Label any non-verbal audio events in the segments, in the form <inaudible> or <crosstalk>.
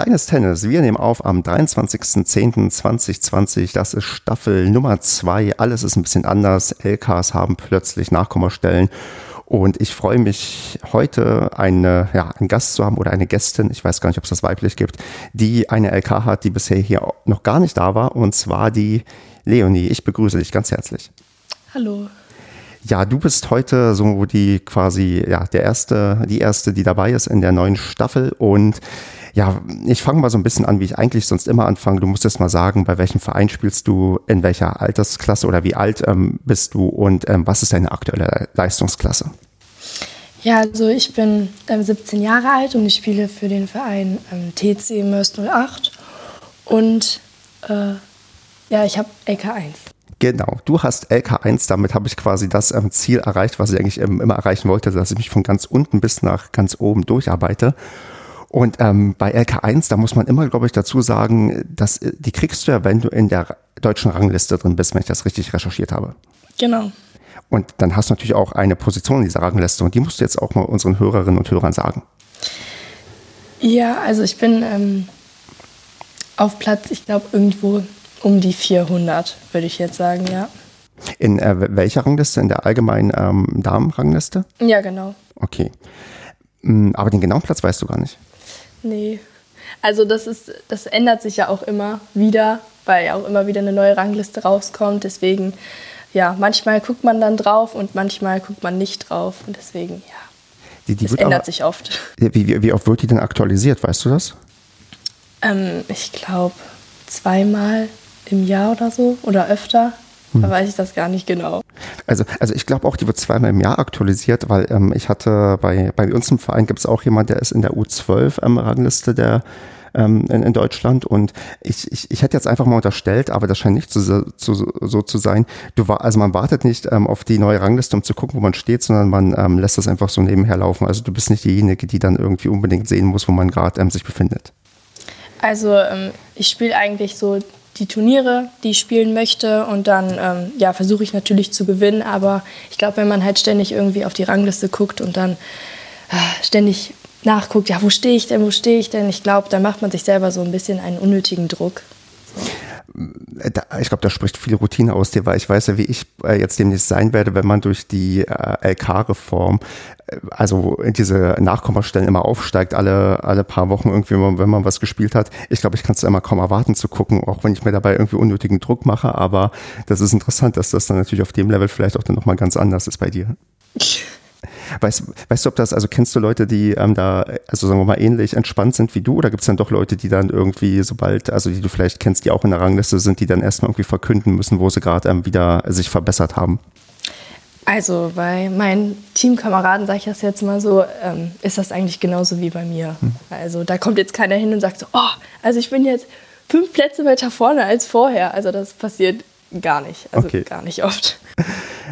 Kleines Tennis. Wir nehmen auf am 23.10.2020. Das ist Staffel Nummer 2. Alles ist ein bisschen anders. LKs haben plötzlich Nachkommastellen. Und ich freue mich heute eine, ja, einen Gast zu haben oder eine Gästin, ich weiß gar nicht, ob es das weiblich gibt, die eine LK hat, die bisher hier noch gar nicht da war. Und zwar die Leonie. Ich begrüße dich ganz herzlich. Hallo. Ja, du bist heute so die quasi, ja, der erste, die erste, die dabei ist in der neuen Staffel und ja, ich fange mal so ein bisschen an, wie ich eigentlich sonst immer anfange. Du musst jetzt mal sagen, bei welchem Verein spielst du, in welcher Altersklasse oder wie alt ähm, bist du und ähm, was ist deine aktuelle Leistungsklasse? Ja, also ich bin ähm, 17 Jahre alt und ich spiele für den Verein ähm, TC Mörs 08 und äh, ja, ich habe LK1. Genau, du hast LK1, damit habe ich quasi das ähm, Ziel erreicht, was ich eigentlich ähm, immer erreichen wollte, dass ich mich von ganz unten bis nach ganz oben durcharbeite. Und ähm, bei LK1, da muss man immer, glaube ich, dazu sagen, dass äh, die kriegst du ja, wenn du in der deutschen Rangliste drin bist, wenn ich das richtig recherchiert habe. Genau. Und dann hast du natürlich auch eine Position in dieser Rangliste und die musst du jetzt auch mal unseren Hörerinnen und Hörern sagen. Ja, also ich bin ähm, auf Platz, ich glaube, irgendwo um die 400, würde ich jetzt sagen, ja. In äh, welcher Rangliste? In der allgemeinen ähm, Damenrangliste? Ja, genau. Okay. Mm, aber den genauen Platz weißt du gar nicht. Nee. Also das ist, das ändert sich ja auch immer wieder, weil ja auch immer wieder eine neue Rangliste rauskommt. Deswegen, ja, manchmal guckt man dann drauf und manchmal guckt man nicht drauf. Und deswegen, ja. Die, die das ändert aber, sich oft. Wie, wie, wie, oft wird die denn aktualisiert, weißt du das? Ähm, ich glaube zweimal im Jahr oder so oder öfter. Hm. Da weiß ich das gar nicht genau. Also, also ich glaube auch, die wird zweimal im Jahr aktualisiert, weil ähm, ich hatte bei, bei uns im Verein gibt es auch jemand, der ist in der U12 ähm, Rangliste der ähm, in, in, Deutschland und ich, ich, ich hätte jetzt einfach mal unterstellt, aber das scheint nicht so, so, so zu sein. Du war, also man wartet nicht ähm, auf die neue Rangliste, um zu gucken, wo man steht, sondern man ähm, lässt das einfach so nebenher laufen. Also du bist nicht diejenige, die dann irgendwie unbedingt sehen muss, wo man gerade ähm, sich befindet. Also ich spiele eigentlich so die Turniere, die ich spielen möchte. Und dann ähm, ja, versuche ich natürlich zu gewinnen. Aber ich glaube, wenn man halt ständig irgendwie auf die Rangliste guckt und dann äh, ständig nachguckt, ja, wo stehe ich denn, wo stehe ich denn? Ich glaube, dann macht man sich selber so ein bisschen einen unnötigen Druck. So ich glaube, da spricht viel Routine aus dir, weil ich weiß ja, wie ich äh, jetzt demnächst sein werde, wenn man durch die äh, LK-Reform, äh, also diese Nachkommastellen immer aufsteigt, alle, alle paar Wochen irgendwie, wenn man was gespielt hat. Ich glaube, ich kann es immer kaum erwarten zu gucken, auch wenn ich mir dabei irgendwie unnötigen Druck mache, aber das ist interessant, dass das dann natürlich auf dem Level vielleicht auch dann nochmal ganz anders ist bei dir. Weißt, weißt du, ob das, also kennst du Leute, die ähm, da, also sagen wir mal, ähnlich entspannt sind wie du? Oder gibt es dann doch Leute, die dann irgendwie, sobald, also die du vielleicht kennst, die auch in der Rangliste sind, die dann erstmal irgendwie verkünden müssen, wo sie gerade ähm, wieder sich verbessert haben? Also bei meinen Teamkameraden, sage ich das jetzt mal so, ähm, ist das eigentlich genauso wie bei mir. Hm. Also da kommt jetzt keiner hin und sagt so, oh, also ich bin jetzt fünf Plätze weiter vorne als vorher. Also das passiert gar nicht, also okay. gar nicht oft. <laughs>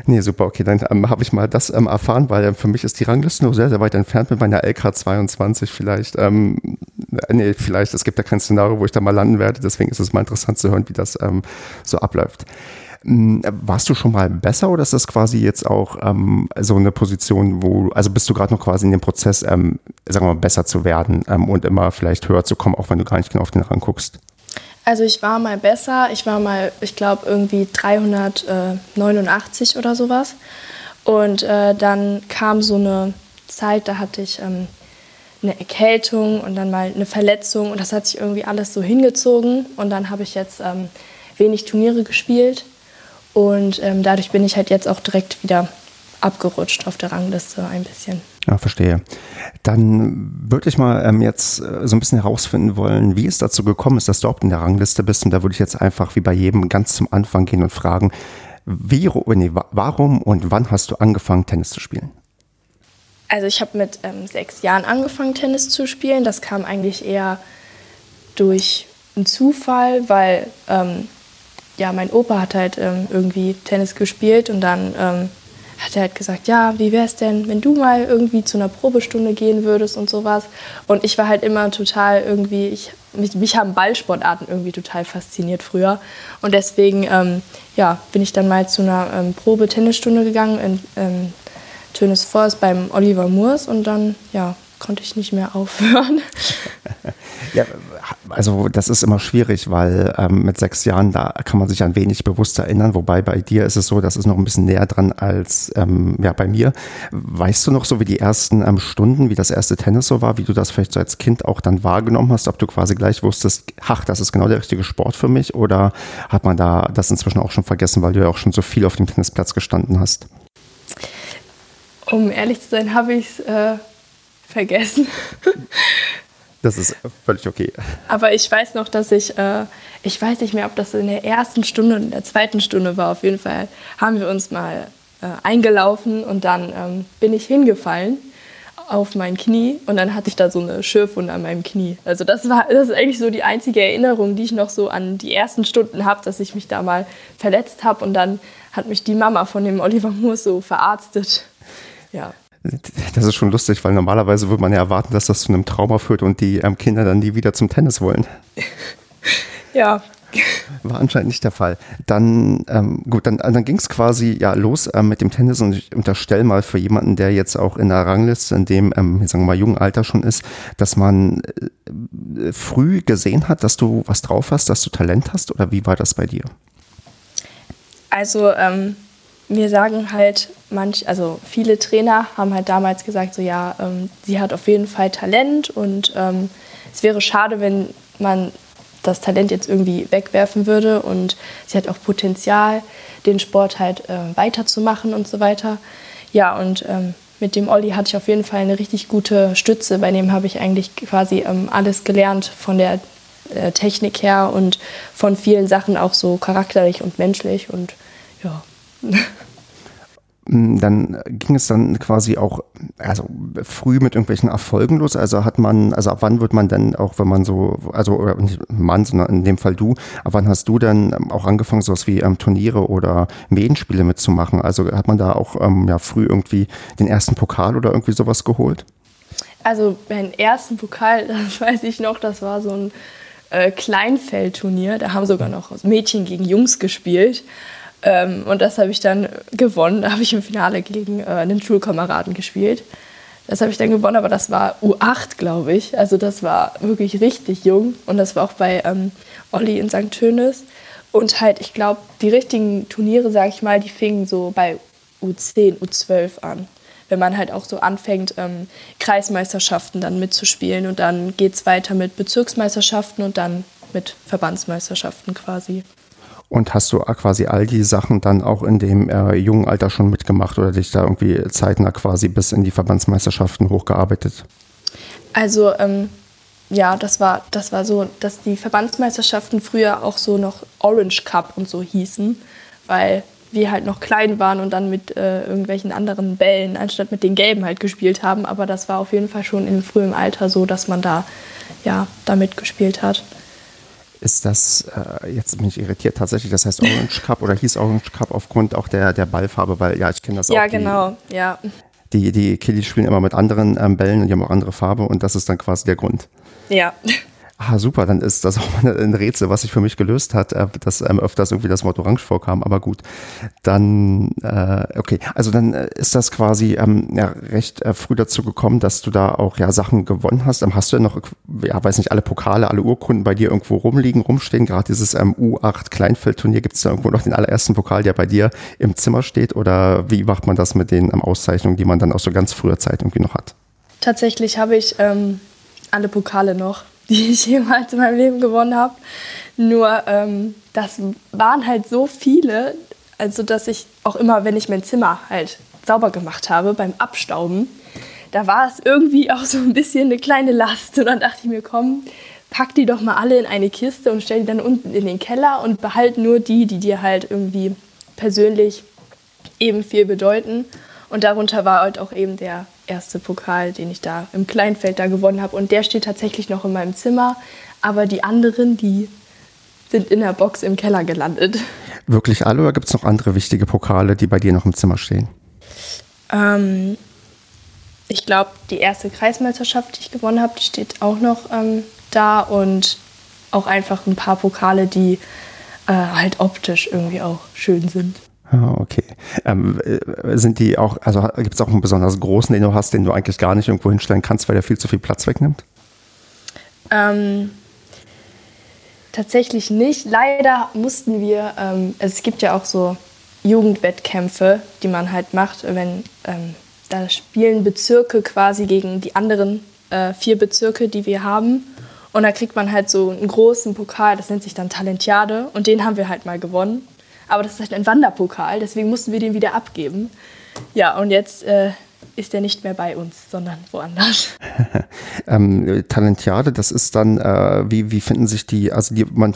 Nee, super, okay, dann ähm, habe ich mal das ähm, erfahren, weil äh, für mich ist die Rangliste noch sehr, sehr weit entfernt mit meiner LK22 vielleicht. Ähm, nee, vielleicht, es gibt ja kein Szenario, wo ich da mal landen werde, deswegen ist es mal interessant zu hören, wie das ähm, so abläuft. Ähm, warst du schon mal besser oder ist das quasi jetzt auch ähm, so eine Position, wo, also bist du gerade noch quasi in dem Prozess, ähm, sagen wir mal, besser zu werden ähm, und immer vielleicht höher zu kommen, auch wenn du gar nicht genau auf den Rang guckst? Also ich war mal besser. Ich war mal, ich glaube, irgendwie 389 oder sowas. Und äh, dann kam so eine Zeit, da hatte ich ähm, eine Erkältung und dann mal eine Verletzung und das hat sich irgendwie alles so hingezogen. Und dann habe ich jetzt ähm, wenig Turniere gespielt und ähm, dadurch bin ich halt jetzt auch direkt wieder abgerutscht auf der Rangliste ein bisschen. Ja, verstehe. Dann würde ich mal ähm, jetzt äh, so ein bisschen herausfinden wollen, wie es dazu gekommen ist, dass du überhaupt in der Rangliste bist. Und da würde ich jetzt einfach wie bei jedem ganz zum Anfang gehen und fragen, wie, nee, warum und wann hast du angefangen, Tennis zu spielen? Also ich habe mit ähm, sechs Jahren angefangen, Tennis zu spielen. Das kam eigentlich eher durch einen Zufall, weil ähm, ja, mein Opa hat halt ähm, irgendwie Tennis gespielt und dann ähm, hat er halt gesagt, ja, wie wäre es denn, wenn du mal irgendwie zu einer Probestunde gehen würdest und sowas. Und ich war halt immer total irgendwie, ich, mich, mich haben Ballsportarten irgendwie total fasziniert früher. Und deswegen ähm, ja, bin ich dann mal zu einer ähm, Probe-Tennisstunde gegangen in ähm, Tönes Forst beim Oliver Moors und dann ja, konnte ich nicht mehr aufhören. <laughs> Ja, also das ist immer schwierig, weil ähm, mit sechs Jahren, da kann man sich ein wenig bewusst erinnern, wobei bei dir ist es so, das ist noch ein bisschen näher dran als ähm, ja, bei mir. Weißt du noch so, wie die ersten ähm, Stunden, wie das erste Tennis so war, wie du das vielleicht so als Kind auch dann wahrgenommen hast, ob du quasi gleich wusstest, ach, das ist genau der richtige Sport für mich oder hat man da das inzwischen auch schon vergessen, weil du ja auch schon so viel auf dem Tennisplatz gestanden hast? Um ehrlich zu sein, habe ich es äh, vergessen. <laughs> Das ist völlig okay. Aber ich weiß noch, dass ich, äh, ich weiß nicht mehr, ob das in der ersten Stunde oder in der zweiten Stunde war. Auf jeden Fall haben wir uns mal äh, eingelaufen und dann ähm, bin ich hingefallen auf mein Knie und dann hatte ich da so eine Schürfwunde an meinem Knie. Also das war das ist eigentlich so die einzige Erinnerung, die ich noch so an die ersten Stunden habe, dass ich mich da mal verletzt habe und dann hat mich die Mama von dem Oliver Moore so verarztet. Ja. Das ist schon lustig, weil normalerweise würde man ja erwarten, dass das zu einem Trauma führt und die ähm, Kinder dann nie wieder zum Tennis wollen. <laughs> ja. War anscheinend nicht der Fall. Dann, ähm, gut, dann, dann ging es quasi ja los ähm, mit dem Tennis und ich unterstelle mal für jemanden, der jetzt auch in der Rangliste in dem, ähm, sagen wir mal, jungen Alter schon ist, dass man äh, früh gesehen hat, dass du was drauf hast, dass du Talent hast oder wie war das bei dir? Also, ähm, mir sagen halt manch, also viele Trainer haben halt damals gesagt, so ja, ähm, sie hat auf jeden Fall Talent und ähm, es wäre schade, wenn man das Talent jetzt irgendwie wegwerfen würde und sie hat auch Potenzial, den Sport halt äh, weiterzumachen und so weiter. Ja, und ähm, mit dem Olli hatte ich auf jeden Fall eine richtig gute Stütze. Bei dem habe ich eigentlich quasi ähm, alles gelernt von der äh, Technik her und von vielen Sachen auch so charakterlich und menschlich und ja. Hm, dann ging es dann quasi auch also früh mit irgendwelchen Erfolgen los. Also hat man, also ab wann wird man dann auch, wenn man so, also nicht Mann, sondern in dem Fall du, ab wann hast du dann auch angefangen, sowas wie ähm, Turniere oder Medienspiele mitzumachen? Also hat man da auch ähm, ja, früh irgendwie den ersten Pokal oder irgendwie sowas geholt? Also meinen ersten Pokal, <laughs> das weiß ich noch, das war so ein äh, Kleinfeldturnier. Da haben sogar noch Mädchen gegen Jungs gespielt. Ähm, und das habe ich dann gewonnen. Da habe ich im Finale gegen äh, einen Schulkameraden gespielt. Das habe ich dann gewonnen, aber das war U8, glaube ich. Also das war wirklich richtig jung. Und das war auch bei ähm, Olli in St. Tönis. Und halt, ich glaube, die richtigen Turniere, sage ich mal, die fingen so bei U10, U12 an. Wenn man halt auch so anfängt, ähm, Kreismeisterschaften dann mitzuspielen. Und dann geht es weiter mit Bezirksmeisterschaften und dann mit Verbandsmeisterschaften quasi. Und hast du quasi all die Sachen dann auch in dem äh, jungen Alter schon mitgemacht oder dich da irgendwie zeitnah quasi bis in die Verbandsmeisterschaften hochgearbeitet? Also ähm, ja, das war, das war so, dass die Verbandsmeisterschaften früher auch so noch Orange Cup und so hießen, weil wir halt noch klein waren und dann mit äh, irgendwelchen anderen Bällen anstatt mit den gelben halt gespielt haben. Aber das war auf jeden Fall schon im frühen Alter so, dass man da ja damit gespielt hat ist das, äh, jetzt bin ich irritiert tatsächlich, das heißt Orange Cup oder hieß Orange Cup aufgrund auch der, der Ballfarbe, weil ja, ich kenne das ja, auch. Ja, genau, ja. Die, die Kiddies spielen immer mit anderen ähm, Bällen und die haben auch andere Farbe und das ist dann quasi der Grund. Ja. Ah, super, dann ist das auch ein Rätsel, was sich für mich gelöst hat, äh, dass ähm, öfters irgendwie das Wort Orange vorkam, aber gut. Dann, äh, okay, also dann äh, ist das quasi ähm, ja, recht äh, früh dazu gekommen, dass du da auch ja Sachen gewonnen hast. Ähm, hast du denn noch, ja, weiß nicht, alle Pokale, alle Urkunden bei dir irgendwo rumliegen, rumstehen? Gerade dieses ähm, U8 Kleinfeldturnier, gibt es da irgendwo noch den allerersten Pokal, der bei dir im Zimmer steht? Oder wie macht man das mit den ähm, Auszeichnungen, die man dann aus so ganz früher Zeit irgendwie noch hat? Tatsächlich habe ich ähm, alle Pokale noch <laughs> die ich jemals in meinem Leben gewonnen habe. Nur ähm, das waren halt so viele, also dass ich auch immer, wenn ich mein Zimmer halt sauber gemacht habe beim Abstauben, da war es irgendwie auch so ein bisschen eine kleine Last. Und dann dachte ich mir, komm, pack die doch mal alle in eine Kiste und stell die dann unten in den Keller und behalt nur die, die dir halt irgendwie persönlich eben viel bedeuten. Und darunter war halt auch eben der erste Pokal, den ich da im Kleinfeld da gewonnen habe. Und der steht tatsächlich noch in meinem Zimmer. Aber die anderen, die sind in der Box im Keller gelandet. Wirklich alle oder gibt es noch andere wichtige Pokale, die bei dir noch im Zimmer stehen? Ähm, ich glaube, die erste Kreismeisterschaft, die ich gewonnen habe, die steht auch noch ähm, da und auch einfach ein paar Pokale, die äh, halt optisch irgendwie auch schön sind. Ah, okay. Ähm, äh, sind die auch, also gibt es auch einen besonders großen, den du hast, den du eigentlich gar nicht irgendwo hinstellen kannst, weil der viel zu viel Platz wegnimmt? Ähm, tatsächlich nicht. Leider mussten wir, ähm, es gibt ja auch so Jugendwettkämpfe, die man halt macht, wenn ähm, da spielen Bezirke quasi gegen die anderen äh, vier Bezirke, die wir haben. Und da kriegt man halt so einen großen Pokal, das nennt sich dann Talentiade. Und den haben wir halt mal gewonnen. Aber das ist halt ein Wanderpokal, deswegen mussten wir den wieder abgeben. Ja, und jetzt äh, ist der nicht mehr bei uns, sondern woanders. <laughs> ähm, Talentiade, das ist dann, äh, wie, wie finden sich die, also die, man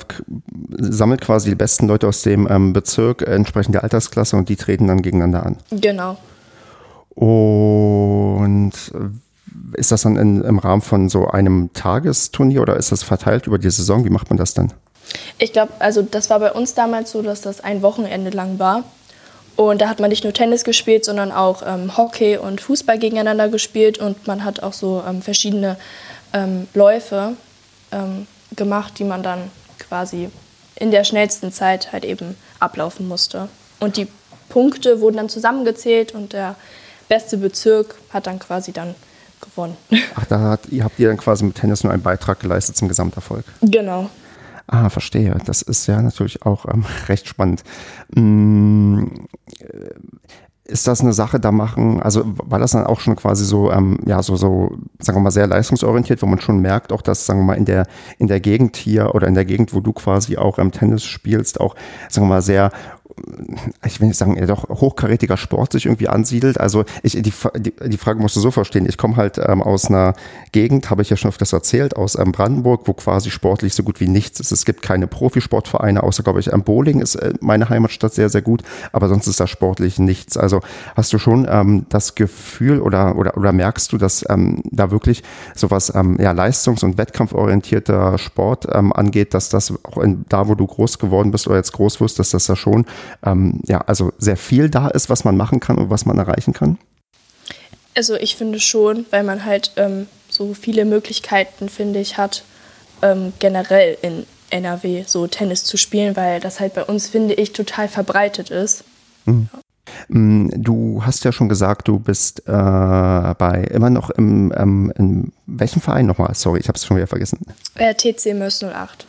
sammelt quasi die besten Leute aus dem ähm, Bezirk, äh, entsprechend der Altersklasse und die treten dann gegeneinander an. Genau. Und ist das dann in, im Rahmen von so einem Tagesturnier oder ist das verteilt über die Saison? Wie macht man das dann? Ich glaube, also das war bei uns damals so, dass das ein Wochenende lang war. Und da hat man nicht nur Tennis gespielt, sondern auch ähm, Hockey und Fußball gegeneinander gespielt. Und man hat auch so ähm, verschiedene ähm, Läufe ähm, gemacht, die man dann quasi in der schnellsten Zeit halt eben ablaufen musste. Und die Punkte wurden dann zusammengezählt und der beste Bezirk hat dann quasi dann gewonnen. Ach, da hat, habt ihr dann quasi mit Tennis nur einen Beitrag geleistet zum Gesamterfolg. Genau. Ah, verstehe. Das ist ja natürlich auch ähm, <laughs> recht spannend. Hm, ist das eine Sache, da machen, also war das dann auch schon quasi so, ähm, ja, so, so, sagen wir mal, sehr leistungsorientiert, wo man schon merkt, auch dass, sagen wir mal, in der, in der Gegend hier oder in der Gegend, wo du quasi auch ähm, Tennis spielst, auch, sagen wir mal, sehr ich will nicht sagen, ja doch hochkarätiger Sport sich irgendwie ansiedelt. Also ich, die, die, die Frage musst du so verstehen. Ich komme halt ähm, aus einer Gegend, habe ich ja schon öfters erzählt, aus ähm, Brandenburg, wo quasi sportlich so gut wie nichts ist. Es gibt keine Profisportvereine, außer, glaube ich, ähm, Bowling ist äh, meine Heimatstadt sehr, sehr gut, aber sonst ist da sportlich nichts. Also hast du schon ähm, das Gefühl oder, oder, oder merkst du, dass ähm, da wirklich sowas ähm, ja, leistungs- und wettkampforientierter Sport ähm, angeht, dass das auch in, da, wo du groß geworden bist oder jetzt groß wirst, dass das da schon ähm, ja, also sehr viel da ist, was man machen kann und was man erreichen kann? Also ich finde schon, weil man halt ähm, so viele Möglichkeiten, finde ich, hat, ähm, generell in NRW so Tennis zu spielen, weil das halt bei uns, finde ich, total verbreitet ist. Mhm. Mm, du hast ja schon gesagt, du bist äh, bei immer noch im, ähm, in welchem Verein nochmal? Sorry, ich habe es schon wieder vergessen. Äh, TC Mörs 08.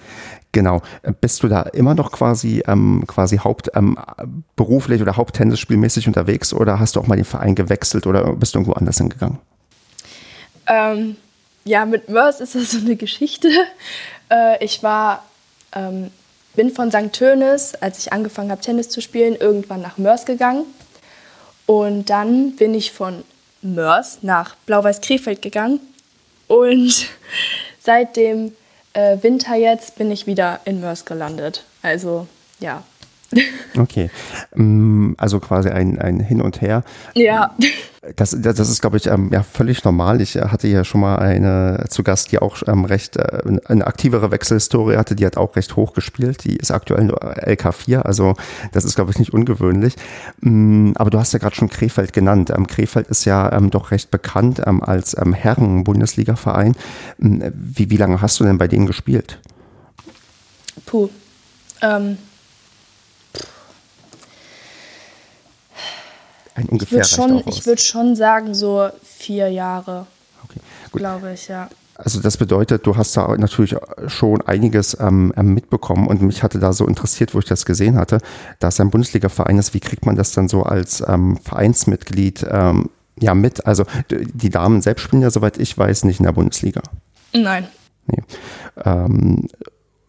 Genau. Bist du da immer noch quasi, ähm, quasi haupt, ähm, oder haupttennisspielmäßig unterwegs oder hast du auch mal den Verein gewechselt oder bist du irgendwo anders hingegangen? Ähm, ja, mit Mörs ist das so eine Geschichte. Äh, ich war, ähm, bin von St. Tönis, als ich angefangen habe, Tennis zu spielen, irgendwann nach Mörs gegangen. Und dann bin ich von Mörs nach Blau-Weiß-Krefeld gegangen. Und <laughs> seitdem äh, Winter jetzt bin ich wieder in Mörs gelandet. Also ja. Okay. Mm, also quasi ein, ein Hin und Her. Ja. Das, das ist, glaube ich, ähm, ja, völlig normal. Ich äh, hatte ja schon mal eine zu Gast, die auch ähm, recht äh, eine aktivere Wechselhistorie hatte. Die hat auch recht hoch gespielt. Die ist aktuell nur LK4. Also das ist, glaube ich, nicht ungewöhnlich. Mm, aber du hast ja gerade schon Krefeld genannt. Ähm, Krefeld ist ja ähm, doch recht bekannt ähm, als ähm, Herren-Bundesliga-Verein. Mm, wie, wie lange hast du denn bei denen gespielt? Puh. Ähm, Ein ungefähr. Ich würde schon, würd schon sagen, so vier Jahre. Okay, Glaube ich, ja. Also das bedeutet, du hast da natürlich schon einiges ähm, ähm, mitbekommen und mich hatte da so interessiert, wo ich das gesehen hatte, dass ein Bundesliga-Verein ist, wie kriegt man das dann so als ähm, Vereinsmitglied ähm, ja mit? Also die Damen selbst spielen ja, soweit ich weiß, nicht in der Bundesliga. Nein. Nee.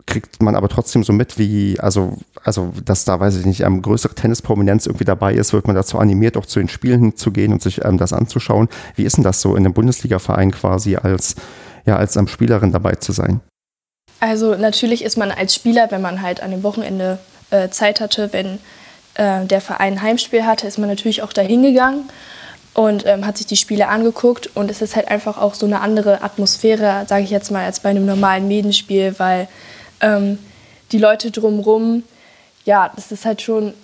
Kriegt man aber trotzdem so mit, wie, also, also, dass da, weiß ich nicht, ähm, größere Tennisprominenz irgendwie dabei ist, wird man dazu animiert, auch zu den Spielen zu gehen und sich ähm, das anzuschauen. Wie ist denn das so in einem Bundesliga-Verein quasi als, ja, als ähm, Spielerin dabei zu sein? Also natürlich ist man als Spieler, wenn man halt an dem Wochenende äh, Zeit hatte, wenn äh, der Verein ein Heimspiel hatte, ist man natürlich auch da hingegangen und ähm, hat sich die Spiele angeguckt und es ist halt einfach auch so eine andere Atmosphäre, sage ich jetzt mal, als bei einem normalen Medenspiel, weil ähm, die Leute drumrum, ja, das ist halt schon,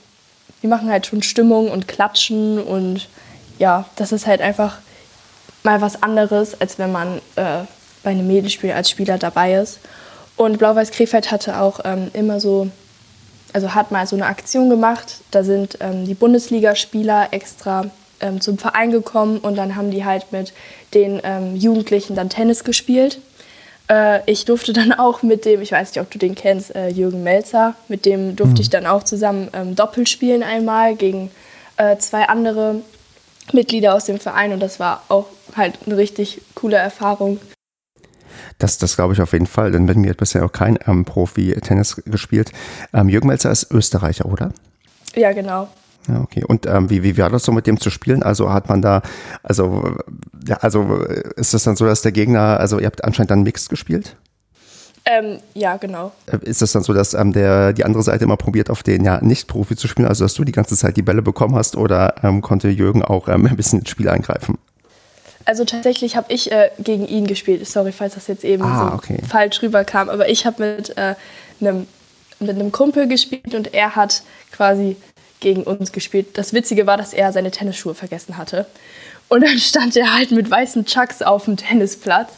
die machen halt schon Stimmung und klatschen und ja, das ist halt einfach mal was anderes, als wenn man äh, bei einem Mädelspiel als Spieler dabei ist. Und Blau-Weiß Krefeld hatte auch ähm, immer so, also hat mal so eine Aktion gemacht. Da sind ähm, die Bundesligaspieler extra ähm, zum Verein gekommen und dann haben die halt mit den ähm, Jugendlichen dann Tennis gespielt. Äh, ich durfte dann auch mit dem, ich weiß nicht, ob du den kennst, äh, Jürgen Melzer, mit dem durfte mhm. ich dann auch zusammen ähm, Doppel spielen einmal gegen äh, zwei andere Mitglieder aus dem Verein und das war auch halt eine richtig coole Erfahrung. Das, das glaube ich auf jeden Fall, denn mit mir hat bisher auch kein ähm, Profi Tennis gespielt. Ähm, Jürgen Melzer ist Österreicher, oder? Ja, genau. Ja, okay. Und ähm, wie, wie war das so mit dem zu spielen? Also hat man da, also, ja, also ist es dann so, dass der Gegner, also ihr habt anscheinend dann Mixed gespielt? Ähm, ja, genau. Äh, ist es dann so, dass ähm, der, die andere Seite immer probiert, auf den ja Nicht-Profi zu spielen, also dass du die ganze Zeit die Bälle bekommen hast oder ähm, konnte Jürgen auch ähm, ein bisschen ins Spiel eingreifen? Also tatsächlich habe ich äh, gegen ihn gespielt. Sorry, falls das jetzt eben ah, so okay. falsch rüberkam. Aber ich habe mit, äh, einem, mit einem Kumpel gespielt und er hat quasi gegen uns gespielt. Das Witzige war, dass er seine Tennisschuhe vergessen hatte. Und dann stand er halt mit weißen Chucks auf dem Tennisplatz.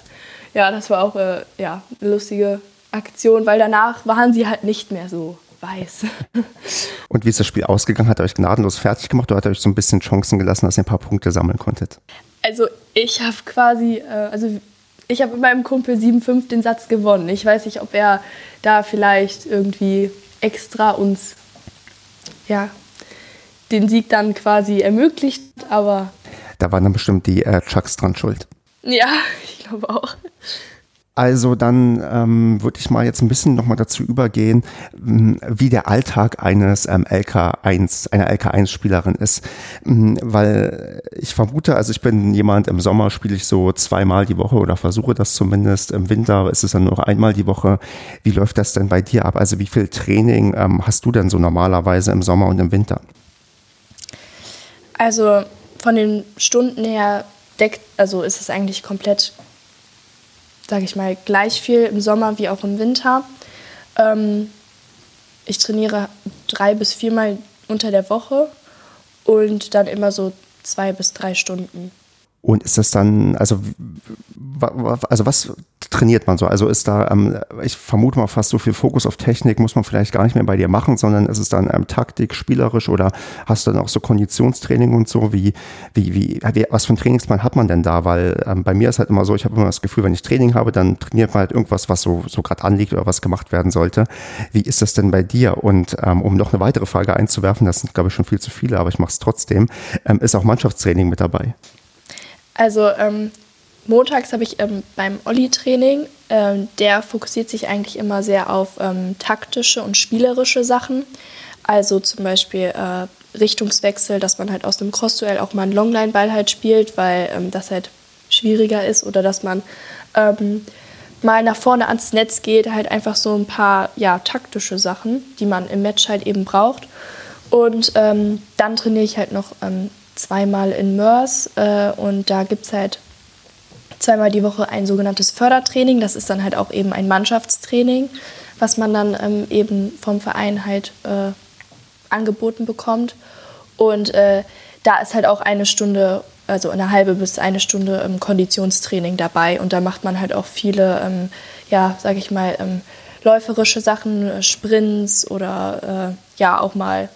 Ja, das war auch äh, ja, eine lustige Aktion, weil danach waren sie halt nicht mehr so weiß. <laughs> Und wie ist das Spiel ausgegangen? Hat er euch gnadenlos fertig gemacht oder hat er euch so ein bisschen Chancen gelassen, dass ihr ein paar Punkte sammeln konntet? Also ich habe quasi, äh, also ich habe mit meinem Kumpel 7-5 den Satz gewonnen. Ich weiß nicht, ob er da vielleicht irgendwie extra uns ja, den Sieg dann quasi ermöglicht, aber. Da waren dann bestimmt die äh, Chucks dran schuld. Ja, <laughs> ich glaube auch. Also dann ähm, würde ich mal jetzt ein bisschen nochmal dazu übergehen, wie der Alltag eines ähm, LK1, einer LK1-Spielerin ist. Weil ich vermute, also ich bin jemand, im Sommer spiele ich so zweimal die Woche oder versuche das zumindest. Im Winter ist es dann nur einmal die Woche. Wie läuft das denn bei dir ab? Also wie viel Training ähm, hast du denn so normalerweise im Sommer und im Winter? Also von den Stunden her deckt, also ist es eigentlich komplett, sage ich mal, gleich viel im Sommer wie auch im Winter. Ähm, ich trainiere drei bis viermal unter der Woche und dann immer so zwei bis drei Stunden. Und ist das dann, also, also was trainiert man so? Also ist da, ähm, ich vermute mal fast so viel Fokus auf Technik muss man vielleicht gar nicht mehr bei dir machen, sondern ist es dann ähm, Taktik, spielerisch oder hast du dann auch so Konditionstraining und so? Wie, wie, wie, was für ein Trainingsplan hat man denn da? Weil ähm, bei mir ist halt immer so, ich habe immer das Gefühl, wenn ich Training habe, dann trainiert man halt irgendwas, was so, so gerade anliegt oder was gemacht werden sollte. Wie ist das denn bei dir? Und ähm, um noch eine weitere Frage einzuwerfen, das sind glaube ich schon viel zu viele, aber ich mache es trotzdem, ähm, ist auch Mannschaftstraining mit dabei? Also ähm, montags habe ich ähm, beim Olli-Training, ähm, der fokussiert sich eigentlich immer sehr auf ähm, taktische und spielerische Sachen. Also zum Beispiel äh, Richtungswechsel, dass man halt aus dem Cross-Duell auch mal einen Longline-Ball halt spielt, weil ähm, das halt schwieriger ist. Oder dass man ähm, mal nach vorne ans Netz geht, halt einfach so ein paar ja, taktische Sachen, die man im Match halt eben braucht. Und ähm, dann trainiere ich halt noch ähm, zweimal in Mörs äh, und da gibt es halt zweimal die Woche ein sogenanntes Fördertraining. Das ist dann halt auch eben ein Mannschaftstraining, was man dann ähm, eben vom Verein halt äh, angeboten bekommt. Und äh, da ist halt auch eine Stunde, also eine halbe bis eine Stunde ähm, Konditionstraining dabei. Und da macht man halt auch viele, ähm, ja, sag ich mal, ähm, läuferische Sachen, äh, Sprints oder äh, ja auch mal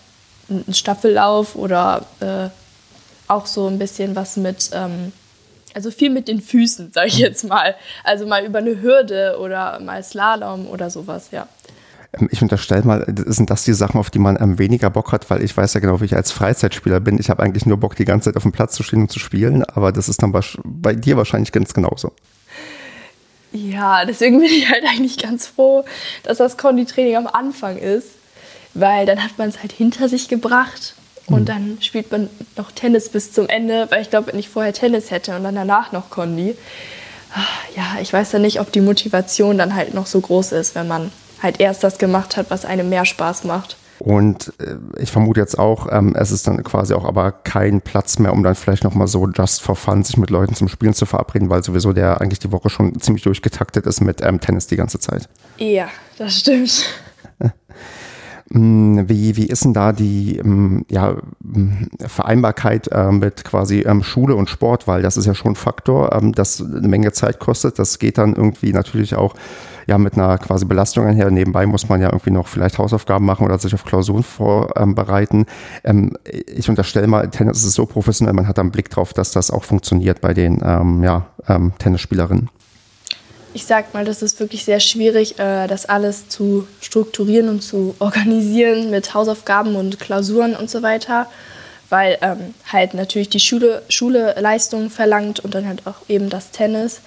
einen Staffellauf oder äh, auch so ein bisschen was mit, ähm, also viel mit den Füßen, sage ich jetzt mal. Also mal über eine Hürde oder mal Slalom oder sowas, ja. Ähm, ich unterstelle mal, sind das die Sachen, auf die man weniger Bock hat, weil ich weiß ja genau, wie ich als Freizeitspieler bin. Ich habe eigentlich nur Bock, die ganze Zeit auf dem Platz zu stehen und zu spielen, aber das ist dann bei dir wahrscheinlich ganz genauso. Ja, deswegen bin ich halt eigentlich ganz froh, dass das Konditraining am Anfang ist, weil dann hat man es halt hinter sich gebracht und mhm. dann spielt man noch Tennis bis zum Ende, weil ich glaube, wenn ich vorher Tennis hätte und dann danach noch Kondi, ah, ja, ich weiß ja nicht, ob die Motivation dann halt noch so groß ist, wenn man halt erst das gemacht hat, was einem mehr Spaß macht. Und äh, ich vermute jetzt auch, ähm, es ist dann quasi auch aber kein Platz mehr, um dann vielleicht nochmal so just for fun sich mit Leuten zum Spielen zu verabreden, weil sowieso der eigentlich die Woche schon ziemlich durchgetaktet ist mit ähm, Tennis die ganze Zeit. Ja, das stimmt. Mm, wie, wie ist denn da die ähm, ja, mm, Vereinbarkeit äh, mit quasi ähm, Schule und Sport? Weil das ist ja schon ein Faktor, ähm, das eine Menge Zeit kostet. Das geht dann irgendwie natürlich auch ja mit einer quasi Belastung einher. Nebenbei muss man ja irgendwie noch vielleicht Hausaufgaben machen oder sich auf Klausuren vorbereiten. Ähm, ich unterstelle mal, Tennis ist so professionell, man hat da einen Blick drauf, dass das auch funktioniert bei den ähm, ja, ähm, Tennisspielerinnen. Ich sag mal, das ist wirklich sehr schwierig, äh, das alles zu strukturieren und zu organisieren mit Hausaufgaben und Klausuren und so weiter, weil ähm, halt natürlich die Schule, Schule Leistungen verlangt und dann halt auch eben das Tennis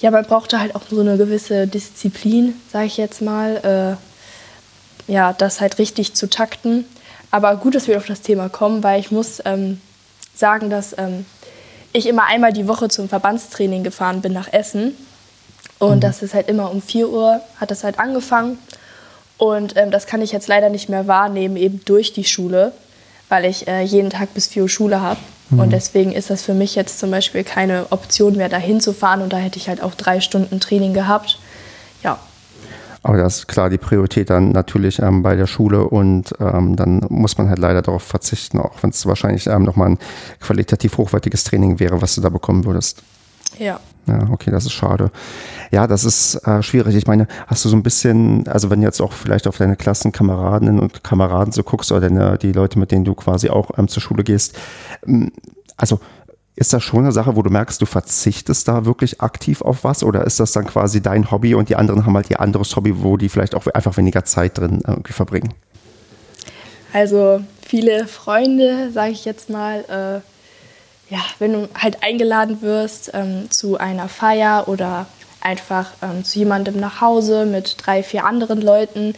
ja, man brauchte halt auch so eine gewisse Disziplin, sage ich jetzt mal, äh, ja, das halt richtig zu takten. Aber gut, dass wir auf das Thema kommen, weil ich muss ähm, sagen, dass ähm, ich immer einmal die Woche zum Verbandstraining gefahren bin nach Essen. Und mhm. das ist halt immer um 4 Uhr, hat das halt angefangen. Und ähm, das kann ich jetzt leider nicht mehr wahrnehmen, eben durch die Schule, weil ich äh, jeden Tag bis 4 Uhr Schule habe. Mhm. Und deswegen ist das für mich jetzt zum Beispiel keine Option mehr, dahin zu fahren. Und da hätte ich halt auch drei Stunden Training gehabt. Ja. Aber das ist klar die Priorität dann natürlich ähm, bei der Schule und ähm, dann muss man halt leider darauf verzichten, auch wenn es wahrscheinlich ähm, nochmal ein qualitativ hochwertiges Training wäre, was du da bekommen würdest. Ja. Ja, okay, das ist schade. Ja, das ist äh, schwierig. Ich meine, hast du so ein bisschen, also wenn du jetzt auch vielleicht auf deine Klassenkameradinnen und Kameraden so guckst oder deine, die Leute, mit denen du quasi auch ähm, zur Schule gehst, ähm, also ist das schon eine Sache, wo du merkst, du verzichtest da wirklich aktiv auf was oder ist das dann quasi dein Hobby und die anderen haben halt ihr anderes Hobby, wo die vielleicht auch einfach weniger Zeit drin äh, irgendwie verbringen? Also viele Freunde, sage ich jetzt mal, äh ja, wenn du halt eingeladen wirst ähm, zu einer Feier oder einfach ähm, zu jemandem nach Hause mit drei, vier anderen Leuten,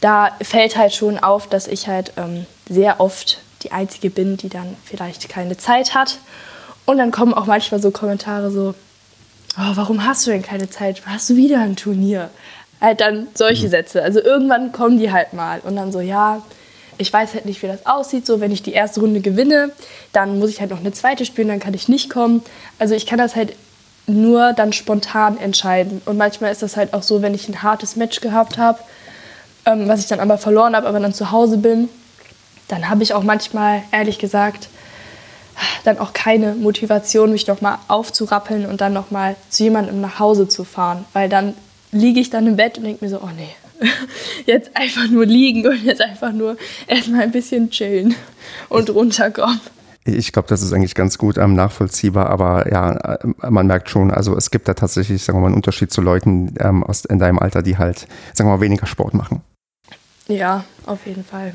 da fällt halt schon auf, dass ich halt ähm, sehr oft die Einzige bin, die dann vielleicht keine Zeit hat. Und dann kommen auch manchmal so Kommentare so, oh, warum hast du denn keine Zeit? Hast du wieder ein Turnier? Halt dann solche mhm. Sätze. Also irgendwann kommen die halt mal und dann so, ja, ich weiß halt nicht, wie das aussieht. So, wenn ich die erste Runde gewinne, dann muss ich halt noch eine zweite spielen, dann kann ich nicht kommen. Also ich kann das halt nur dann spontan entscheiden. Und manchmal ist das halt auch so, wenn ich ein hartes Match gehabt habe, ähm, was ich dann aber verloren habe, aber dann zu Hause bin, dann habe ich auch manchmal, ehrlich gesagt, dann auch keine Motivation, mich nochmal aufzurappeln und dann nochmal zu jemandem nach Hause zu fahren. Weil dann liege ich dann im Bett und denke mir so, oh nee, <laughs> jetzt einfach nur liegen und jetzt einfach nur erstmal ein bisschen chillen und runterkommen. Ich glaube, das ist eigentlich ganz gut ähm, nachvollziehbar, aber ja, äh, man merkt schon, also es gibt da tatsächlich, sagen wir mal, einen Unterschied zu Leuten ähm, aus, in deinem Alter, die halt, sagen wir mal, weniger Sport machen. Ja, auf jeden Fall.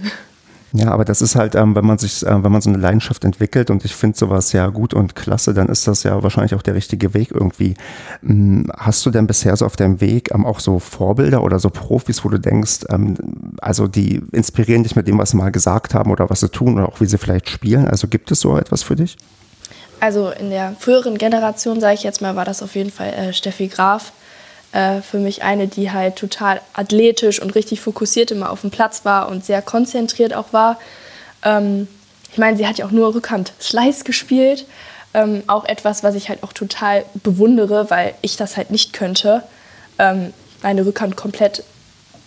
Ja, aber das ist halt, ähm, wenn man sich, äh, wenn man so eine Leidenschaft entwickelt und ich finde sowas ja gut und klasse, dann ist das ja wahrscheinlich auch der richtige Weg irgendwie. Ähm, hast du denn bisher so auf deinem Weg ähm, auch so Vorbilder oder so Profis, wo du denkst, ähm, also die inspirieren dich mit dem, was sie mal gesagt haben oder was sie tun oder auch wie sie vielleicht spielen? Also gibt es so etwas für dich? Also in der früheren Generation, sage ich jetzt mal, war das auf jeden Fall äh, Steffi Graf äh, für mich eine, die halt total athletisch und richtig fokussiert immer auf dem Platz war und sehr konzentriert auch war. Ähm, ich meine, sie hat ja auch nur Rückhand Slice gespielt. Ähm, auch etwas, was ich halt auch total bewundere, weil ich das halt nicht könnte, ähm, meine Rückhand komplett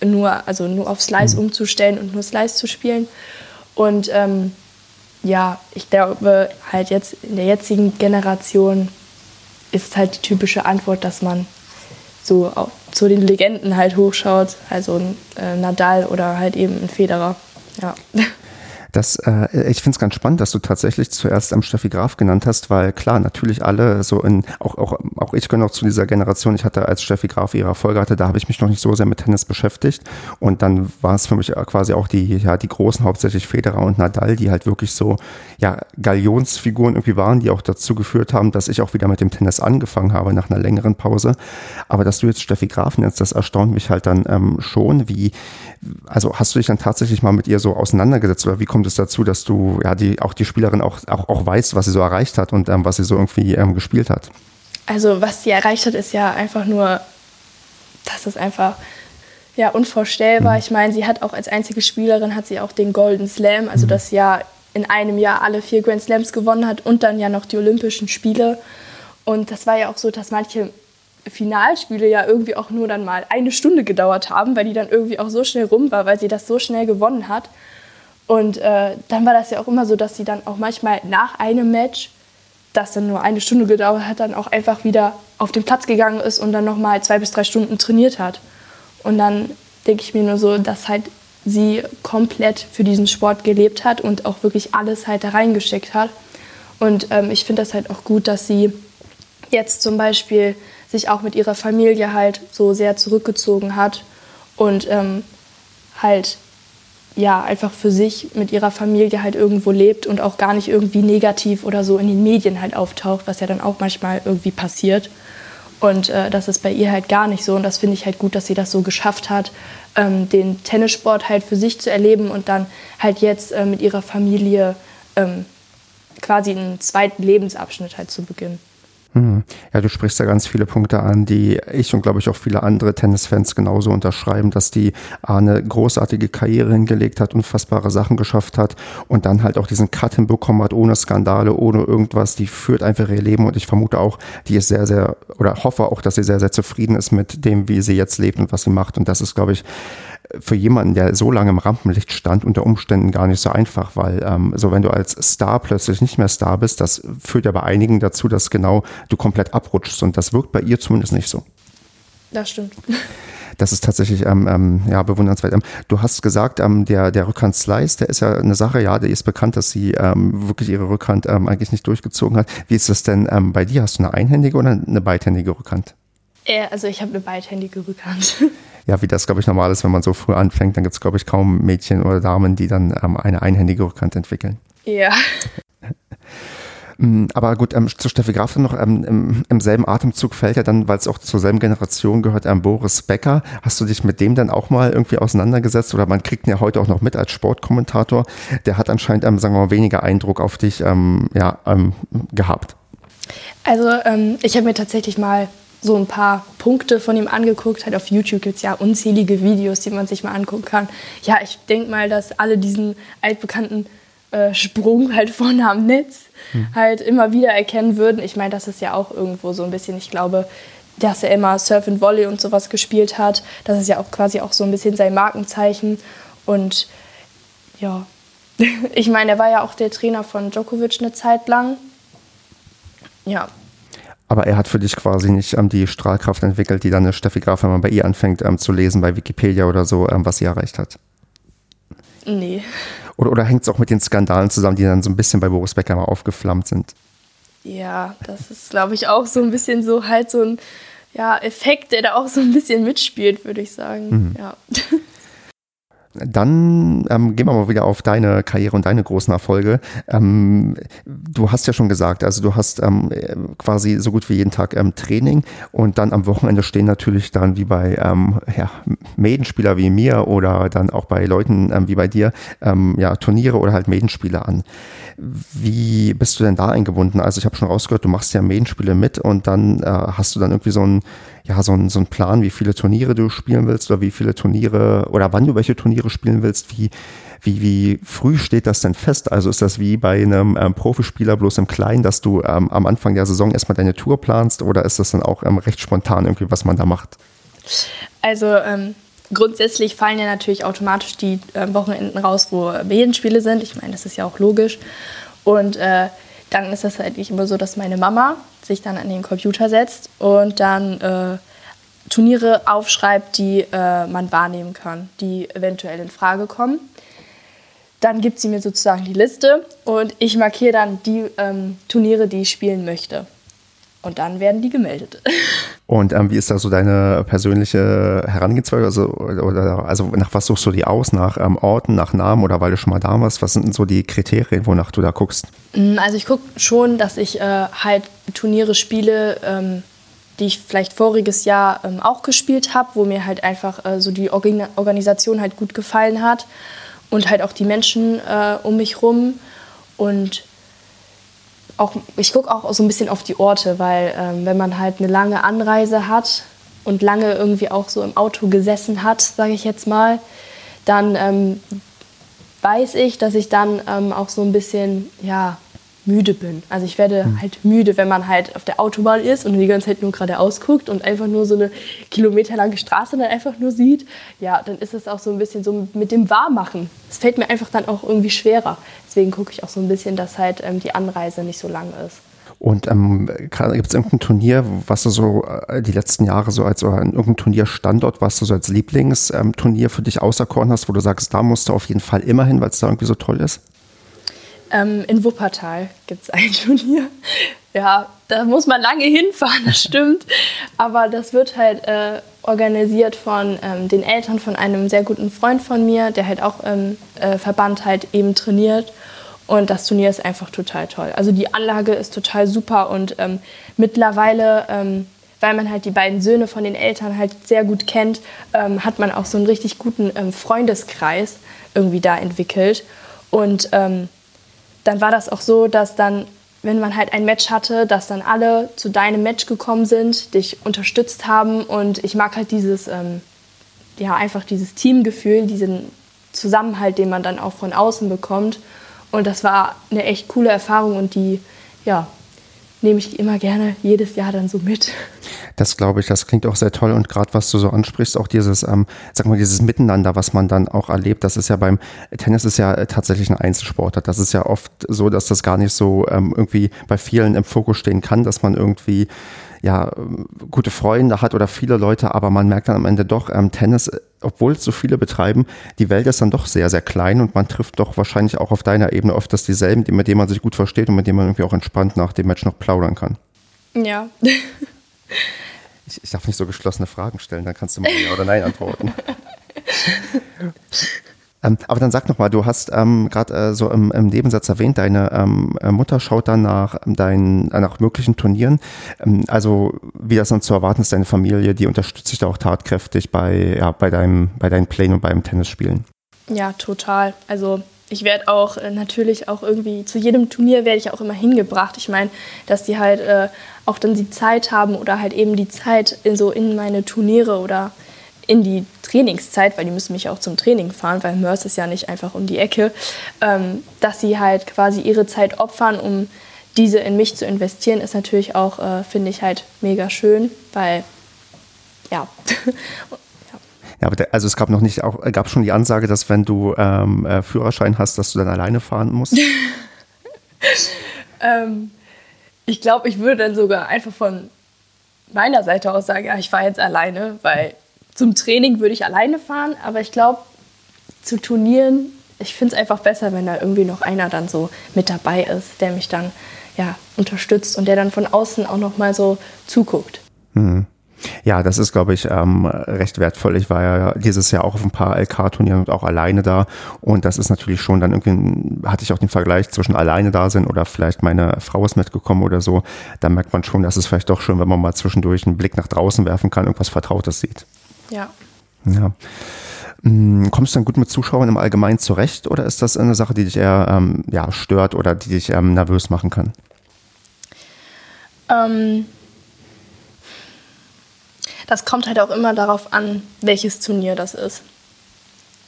nur, also nur auf Slice mhm. umzustellen und nur Slice zu spielen. Und ähm, ja, ich glaube halt jetzt in der jetzigen Generation ist halt die typische Antwort, dass man so zu den Legenden halt hochschaut, also ein äh, Nadal oder halt eben ein Federer. Ja. <laughs> Das, äh, ich finde es ganz spannend, dass du tatsächlich zuerst am Steffi Graf genannt hast, weil klar, natürlich alle so in, auch, auch, auch ich gehöre noch zu dieser Generation. Ich hatte, als Steffi Graf ihre Erfolge hatte, da habe ich mich noch nicht so sehr mit Tennis beschäftigt. Und dann war es für mich quasi auch die, ja, die großen, hauptsächlich Federer und Nadal, die halt wirklich so, ja, Galionsfiguren irgendwie waren, die auch dazu geführt haben, dass ich auch wieder mit dem Tennis angefangen habe nach einer längeren Pause. Aber dass du jetzt Steffi Graf nennst, das erstaunt mich halt dann ähm, schon, wie, also hast du dich dann tatsächlich mal mit ihr so auseinandergesetzt oder wie kommt es dazu, dass du ja die auch die Spielerin auch, auch, auch weißt, was sie so erreicht hat und ähm, was sie so irgendwie ähm, gespielt hat? Also was sie erreicht hat, ist ja einfach nur, das ist einfach ja unvorstellbar. Mhm. Ich meine, sie hat auch als einzige Spielerin hat sie auch den Golden Slam, also mhm. das Jahr in einem Jahr alle vier Grand Slams gewonnen hat und dann ja noch die Olympischen Spiele. Und das war ja auch so, dass manche Finalspiele ja irgendwie auch nur dann mal eine Stunde gedauert haben, weil die dann irgendwie auch so schnell rum war, weil sie das so schnell gewonnen hat. Und äh, dann war das ja auch immer so, dass sie dann auch manchmal nach einem Match, das dann nur eine Stunde gedauert hat, dann auch einfach wieder auf den Platz gegangen ist und dann nochmal zwei bis drei Stunden trainiert hat. Und dann denke ich mir nur so, dass halt sie komplett für diesen Sport gelebt hat und auch wirklich alles halt da reingeschickt hat. Und ähm, ich finde das halt auch gut, dass sie jetzt zum Beispiel sich auch mit ihrer Familie halt so sehr zurückgezogen hat und ähm, halt ja einfach für sich mit ihrer Familie halt irgendwo lebt und auch gar nicht irgendwie negativ oder so in den Medien halt auftaucht, was ja dann auch manchmal irgendwie passiert. Und äh, das ist bei ihr halt gar nicht so. Und das finde ich halt gut, dass sie das so geschafft hat, ähm, den Tennissport halt für sich zu erleben und dann halt jetzt äh, mit ihrer Familie ähm, quasi einen zweiten Lebensabschnitt halt zu beginnen. Hm. Ja, du sprichst da ganz viele Punkte an, die ich und glaube ich auch viele andere Tennisfans genauso unterschreiben, dass die eine großartige Karriere hingelegt hat, unfassbare Sachen geschafft hat und dann halt auch diesen Cut hinbekommen hat, ohne Skandale, ohne irgendwas. Die führt einfach ihr Leben und ich vermute auch, die ist sehr, sehr, oder hoffe auch, dass sie sehr, sehr zufrieden ist mit dem, wie sie jetzt lebt und was sie macht. Und das ist, glaube ich, für jemanden, der so lange im Rampenlicht stand, unter Umständen gar nicht so einfach, weil ähm, so wenn du als Star plötzlich nicht mehr Star bist, das führt ja bei einigen dazu, dass genau du komplett abrutschst und das wirkt bei ihr zumindest nicht so. Das stimmt. Das ist tatsächlich ähm, ähm, ja, bewundernswert. Ähm, du hast gesagt, ähm, der, der Rückhand-Slice, der ist ja eine Sache, ja, der ist bekannt, dass sie ähm, wirklich ihre Rückhand ähm, eigentlich nicht durchgezogen hat. Wie ist das denn ähm, bei dir? Hast du eine einhändige oder eine beidhändige Rückhand? Äh, also ich habe eine beidhändige Rückhand. <laughs> ja, wie das, glaube ich, normal ist, wenn man so früh anfängt, dann gibt es, glaube ich, kaum Mädchen oder Damen, die dann ähm, eine einhändige Rückhand entwickeln. Ja. <laughs> Mm, aber gut, ähm, zu Steffi Graf noch ähm, im, im, selben Atemzug fällt ja dann, weil es auch zur selben Generation gehört, ähm, Boris Becker. Hast du dich mit dem dann auch mal irgendwie auseinandergesetzt? Oder man kriegt ihn ja heute auch noch mit als Sportkommentator. Der hat anscheinend, ähm, sagen wir mal, weniger Eindruck auf dich ähm, ja, ähm, gehabt. Also ich habe mir tatsächlich mal so ein paar Punkte von ihm angeguckt. Halt auf YouTube gibt es ja unzählige Videos, die man sich mal angucken kann. Ja, ich denke mal, dass alle diesen altbekannten äh, Sprung halt vorne am Netz hm. halt immer wieder erkennen würden. Ich meine, das ist ja auch irgendwo so ein bisschen, ich glaube, dass er immer Surf and Volley und sowas gespielt hat. Das ist ja auch quasi auch so ein bisschen sein Markenzeichen. Und ja, <laughs> ich meine, er war ja auch der Trainer von Djokovic eine Zeit lang. Ja, aber er hat für dich quasi nicht ähm, die Strahlkraft entwickelt, die dann eine Steffi Graf, wenn man bei ihr anfängt ähm, zu lesen, bei Wikipedia oder so, ähm, was sie erreicht hat. Nee. Oder, oder hängt es auch mit den Skandalen zusammen, die dann so ein bisschen bei Boris Becker mal aufgeflammt sind? Ja, das ist, glaube ich, auch so ein bisschen so halt so ein ja, Effekt, der da auch so ein bisschen mitspielt, würde ich sagen. Mhm. Ja. <laughs> Dann ähm, gehen wir mal wieder auf deine Karriere und deine großen Erfolge. Ähm, du hast ja schon gesagt, also du hast ähm, quasi so gut wie jeden Tag ähm, Training und dann am Wochenende stehen natürlich dann wie bei ähm, ja, Medenspieler wie mir oder dann auch bei Leuten ähm, wie bei dir ähm, ja, Turniere oder halt Medenspiele an. Wie bist du denn da eingebunden? Also ich habe schon rausgehört, du machst ja Medenspiele mit und dann äh, hast du dann irgendwie so ein ja, so so ein Plan, wie viele Turniere du spielen willst oder wie viele Turniere oder wann du welche Turniere spielen willst, wie, wie, wie früh steht das denn fest? Also ist das wie bei einem ähm, Profispieler bloß im Kleinen, dass du ähm, am Anfang der Saison erstmal deine Tour planst oder ist das dann auch ähm, recht spontan irgendwie, was man da macht? Also ähm, grundsätzlich fallen ja natürlich automatisch die äh, Wochenenden raus, wo Medienspiele sind. Ich meine, das ist ja auch logisch. Und äh, dann ist es halt immer so, dass meine Mama sich dann an den Computer setzt und dann äh, Turniere aufschreibt, die äh, man wahrnehmen kann, die eventuell in Frage kommen. Dann gibt sie mir sozusagen die Liste und ich markiere dann die ähm, Turniere, die ich spielen möchte. Und dann werden die gemeldet. <laughs> Und ähm, wie ist da so deine persönliche Herangehensweise? Also, oder, also nach was suchst du die aus? Nach ähm, Orten, nach Namen oder weil du schon mal da warst? Was sind denn so die Kriterien, wonach du da guckst? Mm, also ich gucke schon, dass ich äh, halt Turniere spiele, ähm, die ich vielleicht voriges Jahr ähm, auch gespielt habe, wo mir halt einfach äh, so die Organ Organisation halt gut gefallen hat und halt auch die Menschen äh, um mich rum. Und auch, ich gucke auch so ein bisschen auf die Orte, weil ähm, wenn man halt eine lange Anreise hat und lange irgendwie auch so im Auto gesessen hat, sage ich jetzt mal, dann ähm, weiß ich, dass ich dann ähm, auch so ein bisschen ja, müde bin. Also ich werde hm. halt müde, wenn man halt auf der Autobahn ist und die ganze Zeit nur geradeaus guckt und einfach nur so eine kilometerlange Straße dann einfach nur sieht. Ja, dann ist es auch so ein bisschen so mit dem Wahrmachen. Es fällt mir einfach dann auch irgendwie schwerer. Deswegen gucke ich auch so ein bisschen, dass halt ähm, die Anreise nicht so lang ist. Und ähm, gibt es irgendein Turnier, was du so äh, die letzten Jahre so als oder irgendein Turnierstandort, was du so als Lieblingsturnier ähm, für dich auserkoren hast, wo du sagst, da musst du auf jeden Fall immer hin, weil es da irgendwie so toll ist? Ähm, in Wuppertal gibt es ein <laughs> Turnier. Ja, da muss man lange hinfahren, das stimmt. Aber das wird halt äh, organisiert von ähm, den Eltern von einem sehr guten Freund von mir, der halt auch im äh, Verband halt eben trainiert. Und das Turnier ist einfach total toll. Also die Anlage ist total super und ähm, mittlerweile, ähm, weil man halt die beiden Söhne von den Eltern halt sehr gut kennt, ähm, hat man auch so einen richtig guten ähm, Freundeskreis irgendwie da entwickelt. Und ähm, dann war das auch so, dass dann, wenn man halt ein Match hatte, dass dann alle zu deinem Match gekommen sind, dich unterstützt haben. Und ich mag halt dieses, ähm, ja, einfach dieses Teamgefühl, diesen Zusammenhalt, den man dann auch von außen bekommt. Und das war eine echt coole Erfahrung und die, ja, nehme ich immer gerne jedes Jahr dann so mit. Das glaube ich, das klingt auch sehr toll und gerade was du so ansprichst, auch dieses, ähm, sag mal, dieses Miteinander, was man dann auch erlebt, das ist ja beim Tennis ist ja tatsächlich ein Einzelsport. Das ist ja oft so, dass das gar nicht so ähm, irgendwie bei vielen im Fokus stehen kann, dass man irgendwie ja, gute Freunde hat oder viele Leute, aber man merkt dann am Ende doch, ähm, Tennis, obwohl es so viele betreiben, die Welt ist dann doch sehr, sehr klein und man trifft doch wahrscheinlich auch auf deiner Ebene oft das dieselben, mit denen man sich gut versteht und mit denen man irgendwie auch entspannt nach dem Match noch plaudern kann. Ja. <laughs> ich, ich darf nicht so geschlossene Fragen stellen, dann kannst du mal Ja oder Nein antworten. <laughs> Ähm, aber dann sag noch mal, du hast ähm, gerade äh, so im, im, Nebensatz erwähnt, deine ähm, äh, Mutter schaut dann nach, ähm, dein, äh, nach möglichen Turnieren. Ähm, also wie das dann zu erwarten ist, deine Familie, die unterstützt dich da auch tatkräftig bei, ja, bei, deinem, bei deinen Plänen und beim Tennisspielen. Ja, total. Also ich werde auch äh, natürlich auch irgendwie zu jedem Turnier werde ich auch immer hingebracht. Ich meine, dass die halt äh, auch dann die Zeit haben oder halt eben die Zeit in so in meine Turniere oder in die Trainingszeit, weil die müssen mich auch zum Training fahren, weil Mörs ist ja nicht einfach um die Ecke, ähm, dass sie halt quasi ihre Zeit opfern, um diese in mich zu investieren, ist natürlich auch, äh, finde ich halt mega schön, weil ja. <laughs> Ja, aber der, also es gab noch nicht, auch gab schon die Ansage, dass wenn du ähm, äh, Führerschein hast, dass du dann alleine fahren musst? <laughs> ähm, ich glaube, ich würde dann sogar einfach von meiner Seite aus sagen, ja, ich fahre jetzt alleine, weil zum Training würde ich alleine fahren, aber ich glaube, zu Turnieren, ich finde es einfach besser, wenn da irgendwie noch einer dann so mit dabei ist, der mich dann ja, unterstützt und der dann von außen auch noch mal so zuguckt. Mhm. Ja, das ist, glaube ich, ähm, recht wertvoll. Ich war ja dieses Jahr auch auf ein paar LK-Turnieren und auch alleine da. Und das ist natürlich schon dann irgendwie, hatte ich auch den Vergleich zwischen alleine da sind oder vielleicht meine Frau ist mitgekommen oder so. Da merkt man schon, dass es vielleicht doch schön, wenn man mal zwischendurch einen Blick nach draußen werfen kann, irgendwas Vertrautes sieht. Ja. Ja. Mm, kommst du dann gut mit Zuschauern im Allgemeinen zurecht oder ist das eine Sache, die dich eher ähm, ja, stört oder die dich ähm, nervös machen kann? Ähm, das kommt halt auch immer darauf an, welches Turnier das ist.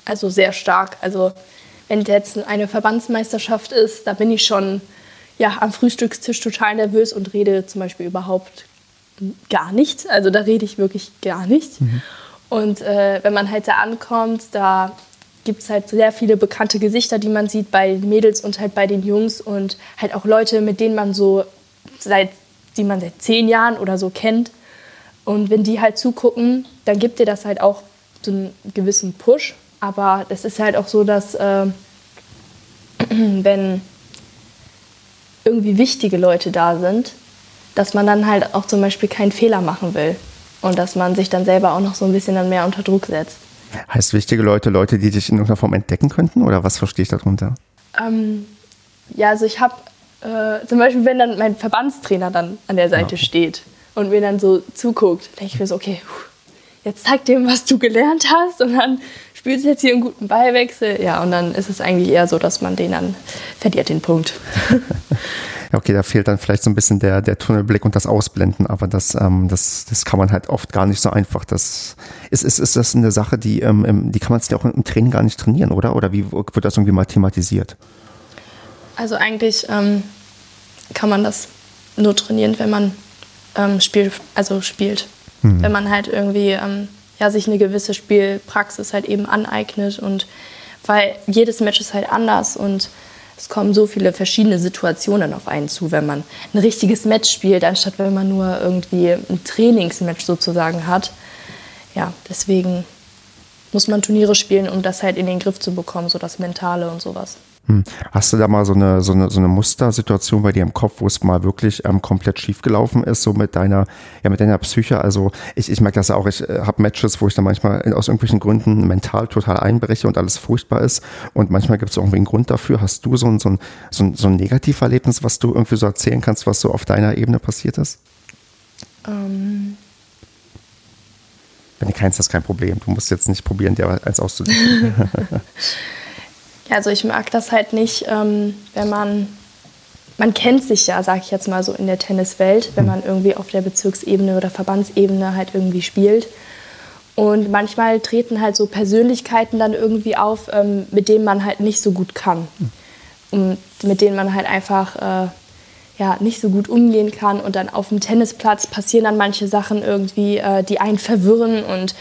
Also sehr stark. Also wenn jetzt eine Verbandsmeisterschaft ist, da bin ich schon ja, am Frühstückstisch total nervös und rede zum Beispiel überhaupt gar nicht. Also da rede ich wirklich gar nicht. Mhm. Und äh, wenn man halt da ankommt, da gibt es halt sehr viele bekannte Gesichter, die man sieht bei den Mädels und halt bei den Jungs und halt auch Leute, mit denen man so seit, die man seit zehn Jahren oder so kennt. Und wenn die halt zugucken, dann gibt dir das halt auch so einen gewissen Push. Aber es ist halt auch so, dass äh, <clears throat> wenn irgendwie wichtige Leute da sind, dass man dann halt auch zum Beispiel keinen Fehler machen will und dass man sich dann selber auch noch so ein bisschen dann mehr unter Druck setzt. Heißt wichtige Leute, Leute, die dich in irgendeiner Form entdecken könnten oder was verstehe ich darunter? Ähm, ja, also ich habe äh, zum Beispiel, wenn dann mein Verbandstrainer dann an der Seite ja. steht und mir dann so zuguckt, denke ich mir so, okay, jetzt zeig dem, was du gelernt hast und dann spielst du jetzt hier einen guten Ballwechsel. Ja, und dann ist es eigentlich eher so, dass man den dann verliert, den Punkt. <laughs> okay, da fehlt dann vielleicht so ein bisschen der, der Tunnelblick und das Ausblenden, aber das, ähm, das, das kann man halt oft gar nicht so einfach. Das ist, ist, ist das eine Sache, die, ähm, die kann man sich auch im Training gar nicht trainieren, oder? Oder wie wird das irgendwie mal thematisiert? Also eigentlich ähm, kann man das nur trainieren, wenn man ähm, Spiel, also spielt. Mhm. Wenn man halt irgendwie ähm, ja, sich eine gewisse Spielpraxis halt eben aneignet und weil jedes Match ist halt anders und es kommen so viele verschiedene Situationen auf einen zu, wenn man ein richtiges Match spielt, anstatt wenn man nur irgendwie ein Trainingsmatch sozusagen hat. Ja, deswegen muss man Turniere spielen, um das halt in den Griff zu bekommen, so das Mentale und sowas. Hm. Hast du da mal so eine, so eine, so eine Mustersituation bei dir im Kopf, wo es mal wirklich ähm, komplett schief gelaufen ist, so mit deiner, ja, mit deiner Psyche? Also ich, ich merke das ja auch, ich äh, habe Matches, wo ich dann manchmal aus irgendwelchen Gründen mental total einbreche und alles furchtbar ist. Und manchmal gibt es irgendwie einen Grund dafür. Hast du so ein, so ein, so ein, so ein Negativerlebnis, was du irgendwie so erzählen kannst, was so auf deiner Ebene passiert ist? Ähm. Wenn du kennst, das kein Problem. Du musst jetzt nicht probieren, dir als auszudenken. <laughs> <laughs> Also ich mag das halt nicht, ähm, wenn man, man kennt sich ja, sag ich jetzt mal so in der Tenniswelt, wenn man irgendwie auf der Bezirksebene oder Verbandsebene halt irgendwie spielt. Und manchmal treten halt so Persönlichkeiten dann irgendwie auf, ähm, mit denen man halt nicht so gut kann. Und mit denen man halt einfach äh, ja, nicht so gut umgehen kann. Und dann auf dem Tennisplatz passieren dann manche Sachen irgendwie, äh, die einen verwirren und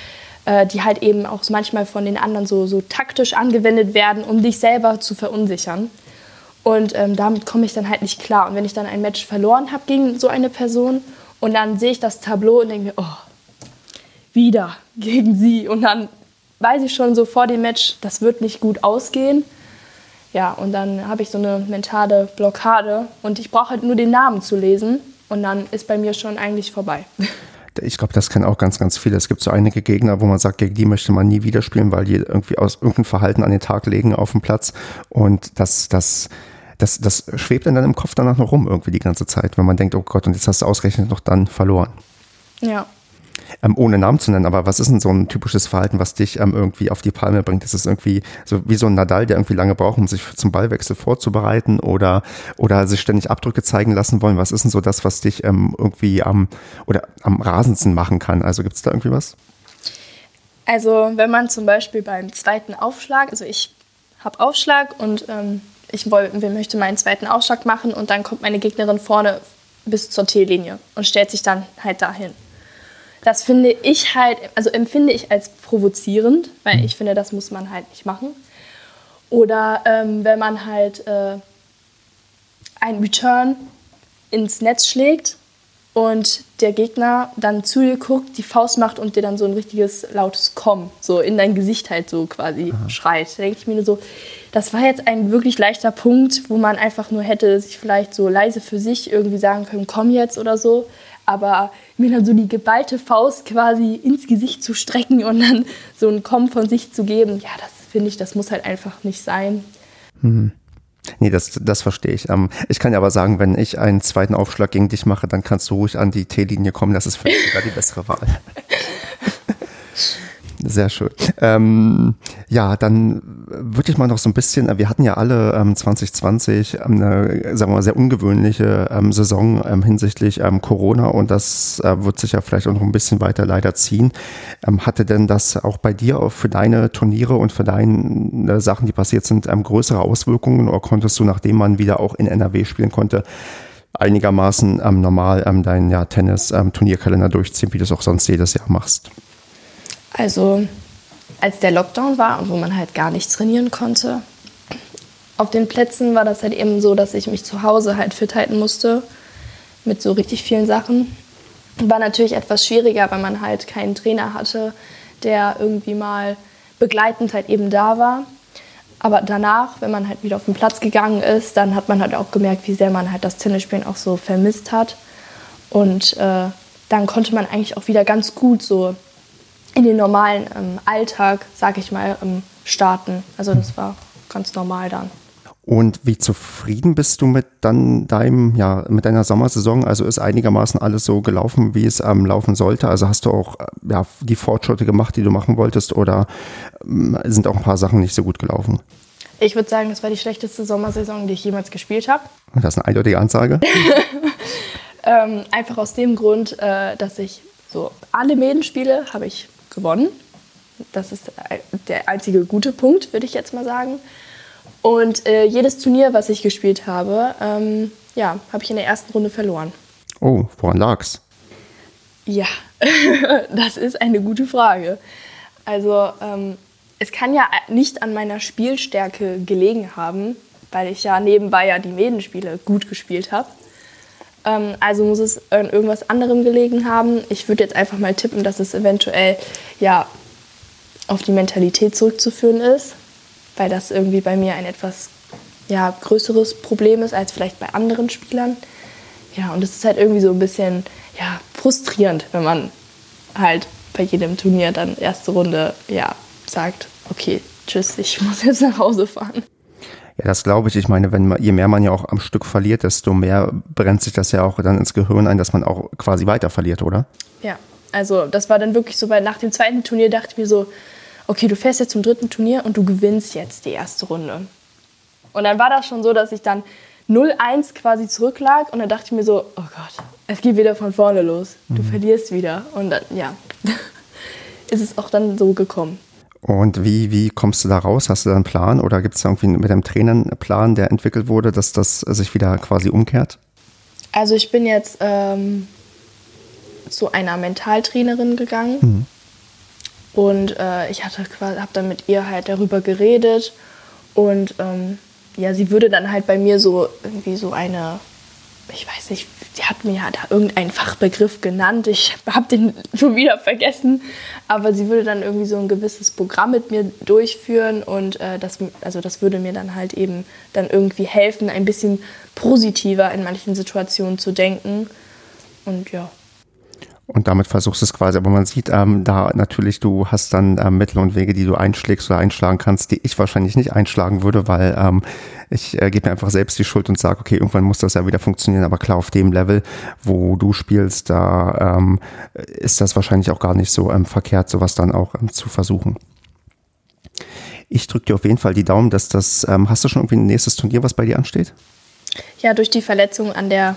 äh, die halt eben auch manchmal von den anderen so, so taktisch angewendet werden, um dich selber zu verunsichern. Und ähm, damit komme ich dann halt nicht klar. Und wenn ich dann ein Match verloren habe gegen so eine Person und dann sehe ich das Tableau und denke mir, oh, wieder gegen sie. Und dann weiß ich schon so vor dem Match, das wird nicht gut ausgehen. Ja, und dann habe ich so eine mentale Blockade und ich brauche halt nur den Namen zu lesen und dann ist bei mir schon eigentlich vorbei. <laughs> ich glaube, das kennen auch ganz, ganz viele. Es gibt so einige Gegner, wo man sagt, gegen die möchte man nie wieder spielen, weil die irgendwie aus irgendeinem Verhalten an den Tag legen auf dem Platz. Und das, das, das, das schwebt dann im Kopf danach noch rum irgendwie die ganze Zeit, wenn man denkt, oh Gott, und jetzt hast du ausgerechnet noch dann verloren. Ja, ähm, ohne Namen zu nennen, aber was ist denn so ein typisches Verhalten, was dich ähm, irgendwie auf die Palme bringt? Ist es irgendwie so wie so ein Nadal, der irgendwie lange braucht, um sich zum Ballwechsel vorzubereiten oder, oder sich ständig Abdrücke zeigen lassen wollen? Was ist denn so das, was dich ähm, irgendwie am oder am rasendsten machen kann? Also gibt es da irgendwie was? Also wenn man zum Beispiel beim zweiten Aufschlag, also ich habe Aufschlag und ähm, ich woll, möchte meinen zweiten Aufschlag machen und dann kommt meine Gegnerin vorne bis zur T-Linie und stellt sich dann halt dahin. Das finde ich halt, also empfinde ich als provozierend, weil mhm. ich finde, das muss man halt nicht machen. Oder ähm, wenn man halt äh, einen Return ins Netz schlägt und der Gegner dann zu dir guckt, die Faust macht und dir dann so ein richtiges lautes Komm so in dein Gesicht halt so quasi Aha. schreit. Da denke ich mir nur so, das war jetzt ein wirklich leichter Punkt, wo man einfach nur hätte sich vielleicht so leise für sich irgendwie sagen können, komm jetzt oder so aber mir dann so die geballte Faust quasi ins Gesicht zu strecken und dann so ein Komm von sich zu geben, ja, das finde ich, das muss halt einfach nicht sein. Mhm. Nee, das, das verstehe ich. Ähm, ich kann ja aber sagen, wenn ich einen zweiten Aufschlag gegen dich mache, dann kannst du ruhig an die T-Linie kommen. Das ist für mich sogar die bessere Wahl. <laughs> Sehr schön. Ähm, ja, dann würde ich mal noch so ein bisschen, äh, wir hatten ja alle ähm, 2020 ähm, eine, sagen wir mal, sehr ungewöhnliche ähm, Saison ähm, hinsichtlich ähm, Corona und das äh, wird sich ja vielleicht auch noch ein bisschen weiter leider ziehen. Hatte denn das auch bei dir auch für deine Turniere und für deine Sachen, die passiert sind, größere Auswirkungen oder konntest du, nachdem man wieder auch in NRW spielen konnte, einigermaßen normal deinen ja, Tennis-Turnierkalender durchziehen, wie du es auch sonst jedes Jahr machst? Also als der Lockdown war und wo man halt gar nicht trainieren konnte, auf den Plätzen war das halt eben so, dass ich mich zu Hause halt fit halten musste mit so richtig vielen Sachen. War natürlich etwas schwieriger, weil man halt keinen Trainer hatte, der irgendwie mal begleitend halt eben da war. Aber danach, wenn man halt wieder auf den Platz gegangen ist, dann hat man halt auch gemerkt, wie sehr man halt das Tennisspielen auch so vermisst hat. Und äh, dann konnte man eigentlich auch wieder ganz gut so in den normalen ähm, Alltag, sag ich mal, ähm, starten. Also das war ganz normal dann. Und wie zufrieden bist du mit dann deinem, ja, mit deiner Sommersaison? Also ist einigermaßen alles so gelaufen, wie es ähm, laufen sollte? Also hast du auch äh, ja, die Fortschritte gemacht, die du machen wolltest, oder ähm, sind auch ein paar Sachen nicht so gut gelaufen? Ich würde sagen, das war die schlechteste Sommersaison, die ich jemals gespielt habe. Das ist eine eindeutige Ansage. <laughs> ähm, einfach aus dem Grund, äh, dass ich so alle Medenspiele habe ich gewonnen. Das ist der einzige gute Punkt, würde ich jetzt mal sagen. Und äh, jedes Turnier, was ich gespielt habe, ähm, ja, habe ich in der ersten Runde verloren. Oh, woran lag's? Ja, <laughs> das ist eine gute Frage. Also ähm, es kann ja nicht an meiner Spielstärke gelegen haben, weil ich ja nebenbei ja die Medenspiele gut gespielt habe. Ähm, also muss es an irgendwas anderem gelegen haben. Ich würde jetzt einfach mal tippen, dass es eventuell ja auf die Mentalität zurückzuführen ist, weil das irgendwie bei mir ein etwas ja, größeres Problem ist als vielleicht bei anderen Spielern. Ja, und es ist halt irgendwie so ein bisschen ja, frustrierend, wenn man halt bei jedem Turnier dann erste Runde ja, sagt, okay, tschüss, ich <laughs> muss jetzt nach Hause fahren. Ja, das glaube ich. Ich meine, wenn man, je mehr man ja auch am Stück verliert, desto mehr brennt sich das ja auch dann ins Gehirn ein, dass man auch quasi weiter verliert, oder? Ja, also das war dann wirklich so, weil nach dem zweiten Turnier dachte ich mir so, okay, du fährst jetzt zum dritten Turnier und du gewinnst jetzt die erste Runde. Und dann war das schon so, dass ich dann 0-1 quasi zurücklag und dann dachte ich mir so, oh Gott, es geht wieder von vorne los. Du mhm. verlierst wieder. Und dann, ja, <laughs> ist es auch dann so gekommen. Und wie, wie kommst du da raus? Hast du da einen Plan oder gibt es irgendwie mit dem Trainer einen Plan, der entwickelt wurde, dass das sich wieder quasi umkehrt? Also ich bin jetzt ähm, zu einer Mentaltrainerin gegangen mhm. und äh, ich hatte habe dann mit ihr halt darüber geredet und ähm, ja, sie würde dann halt bei mir so irgendwie so eine, ich weiß nicht, sie hat mir ja da irgendeinen Fachbegriff genannt, ich habe den <laughs> schon wieder vergessen, aber sie würde dann irgendwie so ein gewisses Programm mit mir durchführen und äh, das, also das würde mir dann halt eben dann irgendwie helfen, ein bisschen positiver in manchen Situationen zu denken. Und ja. Und damit versuchst du es quasi. Aber man sieht ähm, da natürlich, du hast dann ähm, Mittel und Wege, die du einschlägst oder einschlagen kannst, die ich wahrscheinlich nicht einschlagen würde, weil ähm, ich äh, gebe mir einfach selbst die Schuld und sage, okay, irgendwann muss das ja wieder funktionieren. Aber klar, auf dem Level, wo du spielst, da ähm, ist das wahrscheinlich auch gar nicht so ähm, verkehrt, sowas dann auch ähm, zu versuchen. Ich drücke dir auf jeden Fall die Daumen, dass das, ähm, hast du schon irgendwie ein nächstes Turnier, was bei dir ansteht? Ja, durch die Verletzung an der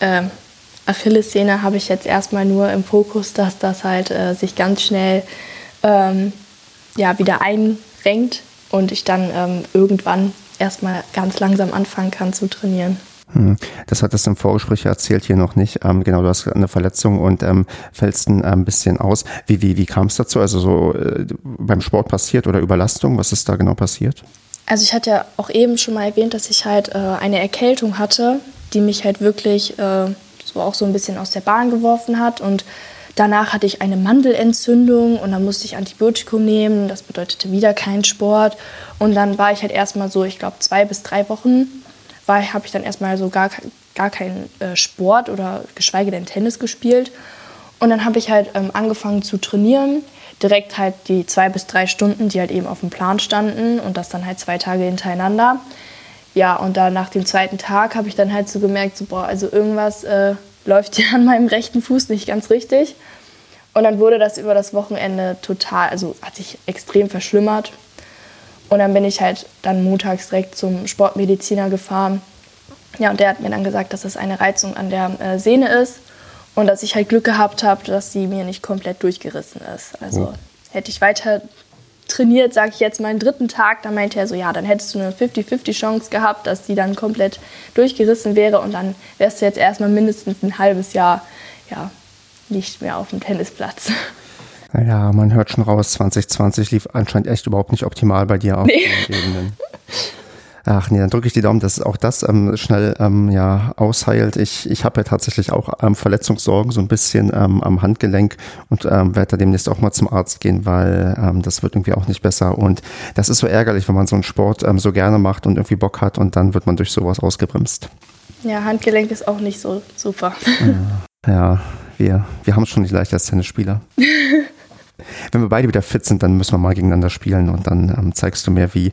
ähm, Achillessehne habe ich jetzt erstmal nur im Fokus, dass das halt äh, sich ganz schnell ähm, ja, wieder einrenkt und ich dann ähm, irgendwann erstmal ganz langsam anfangen kann zu trainieren. Hm. Das hat es im Vorgespräch erzählt, hier noch nicht. Ähm, genau, du hast eine Verletzung und ähm, fällst ein ähm, bisschen aus. Wie, wie, wie kam es dazu? Also so äh, beim Sport passiert oder Überlastung? Was ist da genau passiert? Also ich hatte ja auch eben schon mal erwähnt, dass ich halt äh, eine Erkältung hatte, die mich halt wirklich äh, auch so ein bisschen aus der Bahn geworfen hat. Und danach hatte ich eine Mandelentzündung und dann musste ich Antibiotikum nehmen. Das bedeutete wieder kein Sport. Und dann war ich halt erstmal so, ich glaube, zwei bis drei Wochen habe ich dann erstmal so gar, gar keinen äh, Sport oder geschweige denn Tennis gespielt. Und dann habe ich halt ähm, angefangen zu trainieren. Direkt halt die zwei bis drei Stunden, die halt eben auf dem Plan standen und das dann halt zwei Tage hintereinander ja, und dann nach dem zweiten Tag habe ich dann halt so gemerkt, so, boah, also irgendwas äh, läuft hier an meinem rechten Fuß nicht ganz richtig. Und dann wurde das über das Wochenende total, also hat sich extrem verschlimmert. Und dann bin ich halt dann montags direkt zum Sportmediziner gefahren. Ja, und der hat mir dann gesagt, dass das eine Reizung an der äh, Sehne ist und dass ich halt Glück gehabt habe, dass sie mir nicht komplett durchgerissen ist. Also hätte ich weiter trainiert, sage ich jetzt, meinen dritten Tag, da meinte er so, ja, dann hättest du eine 50-50 Chance gehabt, dass die dann komplett durchgerissen wäre und dann wärst du jetzt erstmal mindestens ein halbes Jahr ja, nicht mehr auf dem Tennisplatz. Naja, man hört schon raus, 2020 lief anscheinend echt überhaupt nicht optimal bei dir auf nee. den Ebenen. <laughs> Ach nee, dann drücke ich die Daumen, dass auch das ähm, schnell ähm, ja, ausheilt. Ich, ich habe ja tatsächlich auch ähm, Verletzungssorgen so ein bisschen ähm, am Handgelenk und ähm, werde da demnächst auch mal zum Arzt gehen, weil ähm, das wird irgendwie auch nicht besser. Und das ist so ärgerlich, wenn man so einen Sport ähm, so gerne macht und irgendwie Bock hat und dann wird man durch sowas ausgebremst. Ja, Handgelenk ist auch nicht so super. Ja, ja wir, wir haben es schon nicht leicht als Tennisspieler. <laughs> Wenn wir beide wieder fit sind, dann müssen wir mal gegeneinander spielen und dann ähm, zeigst du mir, wie,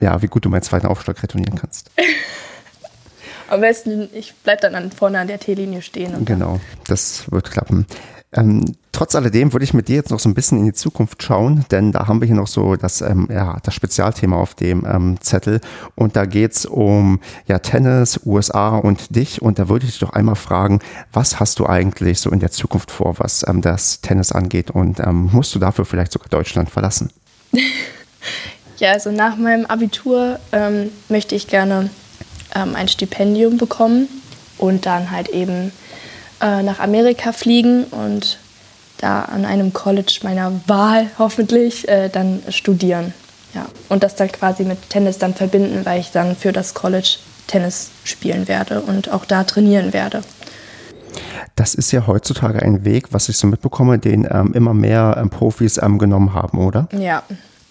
ja, wie gut du meinen zweiten Aufschlag retournieren kannst. <laughs> Am besten, ich bleibe dann vorne an der T-Linie stehen. genau, das wird klappen. Ähm, trotz alledem würde ich mit dir jetzt noch so ein bisschen in die Zukunft schauen, denn da haben wir hier noch so das, ähm, ja, das Spezialthema auf dem ähm, Zettel. Und da geht es um ja, Tennis, USA und dich. Und da würde ich dich doch einmal fragen, was hast du eigentlich so in der Zukunft vor, was ähm, das Tennis angeht? Und ähm, musst du dafür vielleicht sogar Deutschland verlassen? <laughs> ja, also nach meinem Abitur ähm, möchte ich gerne ein Stipendium bekommen und dann halt eben äh, nach Amerika fliegen und da an einem College meiner Wahl hoffentlich äh, dann studieren. Ja. Und das dann quasi mit Tennis dann verbinden, weil ich dann für das College Tennis spielen werde und auch da trainieren werde. Das ist ja heutzutage ein Weg, was ich so mitbekomme, den ähm, immer mehr ähm, Profis ähm, genommen haben, oder? Ja,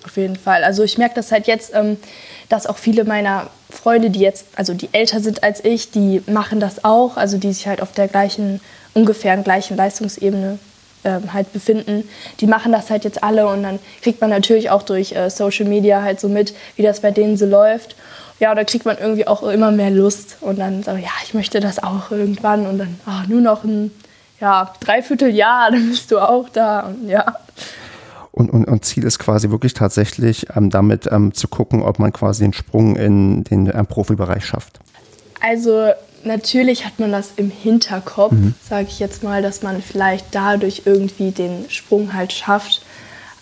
auf jeden Fall. Also ich merke das halt jetzt, ähm, dass auch viele meiner Freunde, die jetzt, also die älter sind als ich, die machen das auch, also die sich halt auf der gleichen, ungefähr gleichen Leistungsebene ähm, halt befinden, die machen das halt jetzt alle und dann kriegt man natürlich auch durch äh, Social Media halt so mit, wie das bei denen so läuft. Ja, da kriegt man irgendwie auch immer mehr Lust und dann so, ja, ich möchte das auch irgendwann und dann oh, nur noch ein ja, Dreivierteljahr, <laughs> dann bist du auch da und ja. Und, und, und Ziel ist quasi wirklich tatsächlich ähm, damit ähm, zu gucken, ob man quasi den Sprung in den ähm, Profibereich schafft. Also natürlich hat man das im Hinterkopf, mhm. sage ich jetzt mal, dass man vielleicht dadurch irgendwie den Sprung halt schafft.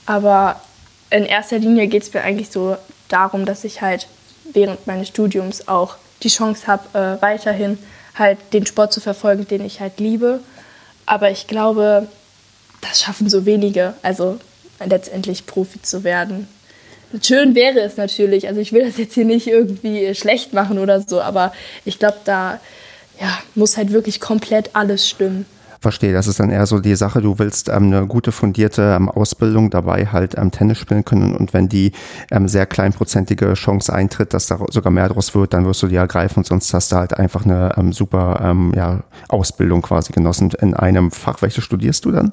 Aber in erster Linie geht es mir eigentlich so darum, dass ich halt während meines Studiums auch die Chance habe, äh, weiterhin halt den Sport zu verfolgen, den ich halt liebe. Aber ich glaube, das schaffen so wenige. Also letztendlich Profi zu werden. Schön wäre es natürlich, also ich will das jetzt hier nicht irgendwie schlecht machen oder so, aber ich glaube, da ja, muss halt wirklich komplett alles stimmen. Verstehe, das ist dann eher so die Sache, du willst ähm, eine gute fundierte ähm, Ausbildung dabei halt ähm, Tennis spielen können und wenn die ähm, sehr kleinprozentige Chance eintritt, dass da sogar mehr draus wird, dann wirst du die ergreifen und sonst hast du halt einfach eine ähm, super ähm, ja, Ausbildung quasi genossen in einem Fach. Welches studierst du dann?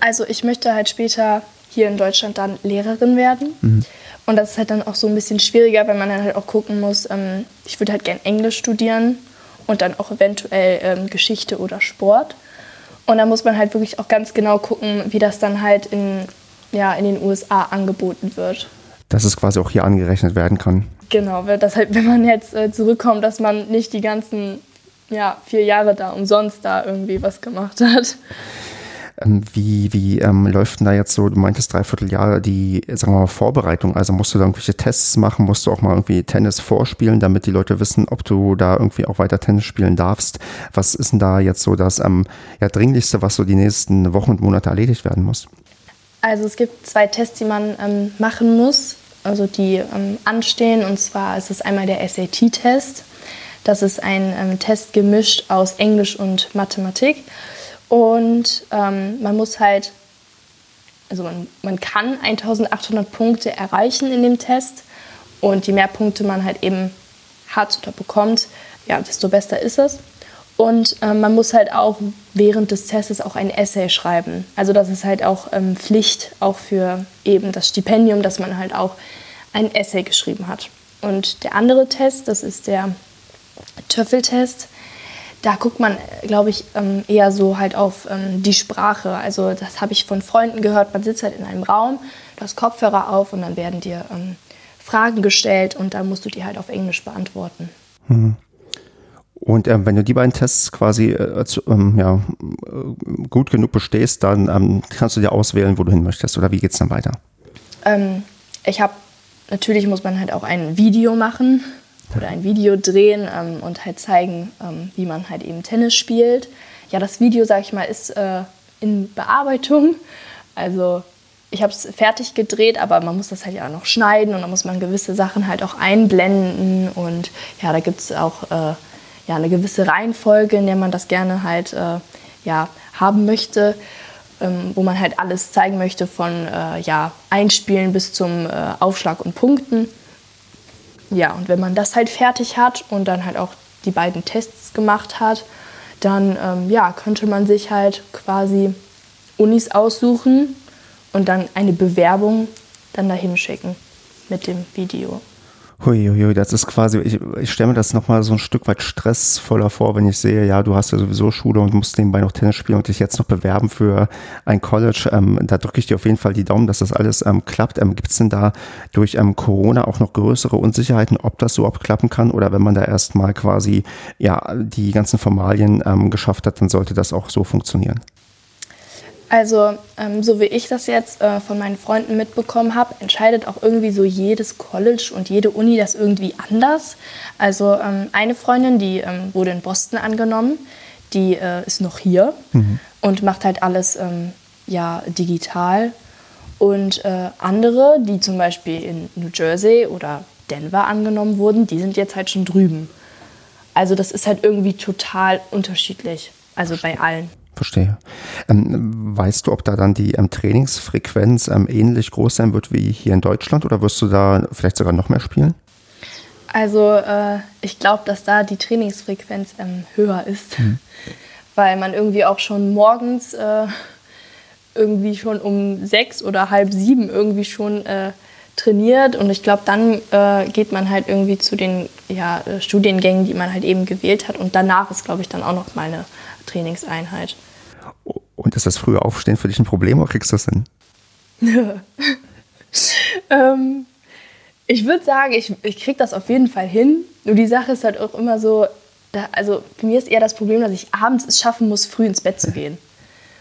Also ich möchte halt später hier in Deutschland dann Lehrerin werden. Mhm. Und das ist halt dann auch so ein bisschen schwieriger, weil man dann halt auch gucken muss, ähm, ich würde halt gern Englisch studieren und dann auch eventuell ähm, Geschichte oder Sport. Und da muss man halt wirklich auch ganz genau gucken, wie das dann halt in, ja, in den USA angeboten wird. Dass es quasi auch hier angerechnet werden kann. Genau, dass halt, <laughs> wenn man jetzt äh, zurückkommt, dass man nicht die ganzen ja, vier Jahre da umsonst da irgendwie was gemacht hat. Ähm, wie, wie ähm, läuft denn da jetzt so, du meintest dreiviertel Jahre die, sagen wir mal, Vorbereitung? Also musst du da irgendwelche Tests machen? Musst du auch mal irgendwie Tennis vorspielen, damit die Leute wissen, ob du da irgendwie auch weiter Tennis spielen darfst? Was ist denn da jetzt so das ähm, ja, Dringlichste, was so die nächsten Wochen und Monate erledigt werden muss? Also es gibt zwei Tests, die man ähm, machen muss, also die ähm, anstehen. Und zwar ist es einmal der SAT-Test. Das ist ein ähm, Test gemischt aus Englisch und Mathematik. Und ähm, man muss halt, also man, man kann 1800 Punkte erreichen in dem Test. Und je mehr Punkte man halt eben hat oder bekommt, ja, desto besser ist es. Und ähm, man muss halt auch während des Tests auch ein Essay schreiben. Also das ist halt auch ähm, Pflicht, auch für eben das Stipendium, dass man halt auch ein Essay geschrieben hat. Und der andere Test, das ist der Töffeltest, da guckt man, glaube ich, ähm, eher so halt auf ähm, die Sprache. Also das habe ich von Freunden gehört. Man sitzt halt in einem Raum, du hast Kopfhörer auf und dann werden dir ähm, Fragen gestellt und dann musst du die halt auf Englisch beantworten. Mhm. Und ähm, wenn du die beiden Tests quasi äh, zu, ähm, ja, äh, gut genug bestehst, dann ähm, kannst du dir auswählen, wo du hin möchtest. Oder wie geht es dann weiter? Ähm, ich habe, natürlich muss man halt auch ein Video machen oder ein Video drehen ähm, und halt zeigen, ähm, wie man halt eben Tennis spielt. Ja, das Video, sag ich mal, ist äh, in Bearbeitung. Also ich habe es fertig gedreht, aber man muss das halt ja noch schneiden und dann muss man gewisse Sachen halt auch einblenden und ja, da gibt es auch äh, ja, eine gewisse Reihenfolge, in der man das gerne halt äh, ja, haben möchte, ähm, wo man halt alles zeigen möchte von äh, ja, Einspielen bis zum äh, Aufschlag und Punkten. Ja, und wenn man das halt fertig hat und dann halt auch die beiden Tests gemacht hat, dann ähm, ja, könnte man sich halt quasi Unis aussuchen und dann eine Bewerbung dann dahin schicken mit dem Video. Huiuiui, das ist quasi, ich, ich stelle mir das nochmal so ein Stück weit stressvoller vor, wenn ich sehe, ja, du hast ja sowieso Schule und musst nebenbei noch Tennis spielen und dich jetzt noch bewerben für ein College. Ähm, da drücke ich dir auf jeden Fall die Daumen, dass das alles ähm, klappt. Ähm, Gibt es denn da durch ähm, Corona auch noch größere Unsicherheiten, ob das überhaupt klappen kann oder wenn man da erstmal quasi ja die ganzen Formalien ähm, geschafft hat, dann sollte das auch so funktionieren? Also, ähm, so wie ich das jetzt äh, von meinen Freunden mitbekommen habe, entscheidet auch irgendwie so jedes College und jede Uni das irgendwie anders. Also, ähm, eine Freundin, die ähm, wurde in Boston angenommen, die äh, ist noch hier mhm. und macht halt alles ähm, ja, digital. Und äh, andere, die zum Beispiel in New Jersey oder Denver angenommen wurden, die sind jetzt halt schon drüben. Also, das ist halt irgendwie total unterschiedlich. Also bei allen. Verstehe. Ähm, weißt du, ob da dann die ähm, Trainingsfrequenz ähm, ähnlich groß sein wird wie hier in Deutschland oder wirst du da vielleicht sogar noch mehr spielen? Also äh, ich glaube, dass da die Trainingsfrequenz ähm, höher ist, mhm. <laughs> weil man irgendwie auch schon morgens äh, irgendwie schon um sechs oder halb sieben irgendwie schon äh, trainiert und ich glaube, dann äh, geht man halt irgendwie zu den ja, äh, Studiengängen, die man halt eben gewählt hat und danach ist, glaube ich, dann auch noch mal eine Trainingseinheit. Und ist das frühe Aufstehen für dich ein Problem oder kriegst du das hin? <laughs> ähm, ich würde sagen, ich, ich kriege das auf jeden Fall hin. Nur die Sache ist halt auch immer so, da, also für mich ist eher das Problem, dass ich abends es schaffen muss, früh ins Bett zu gehen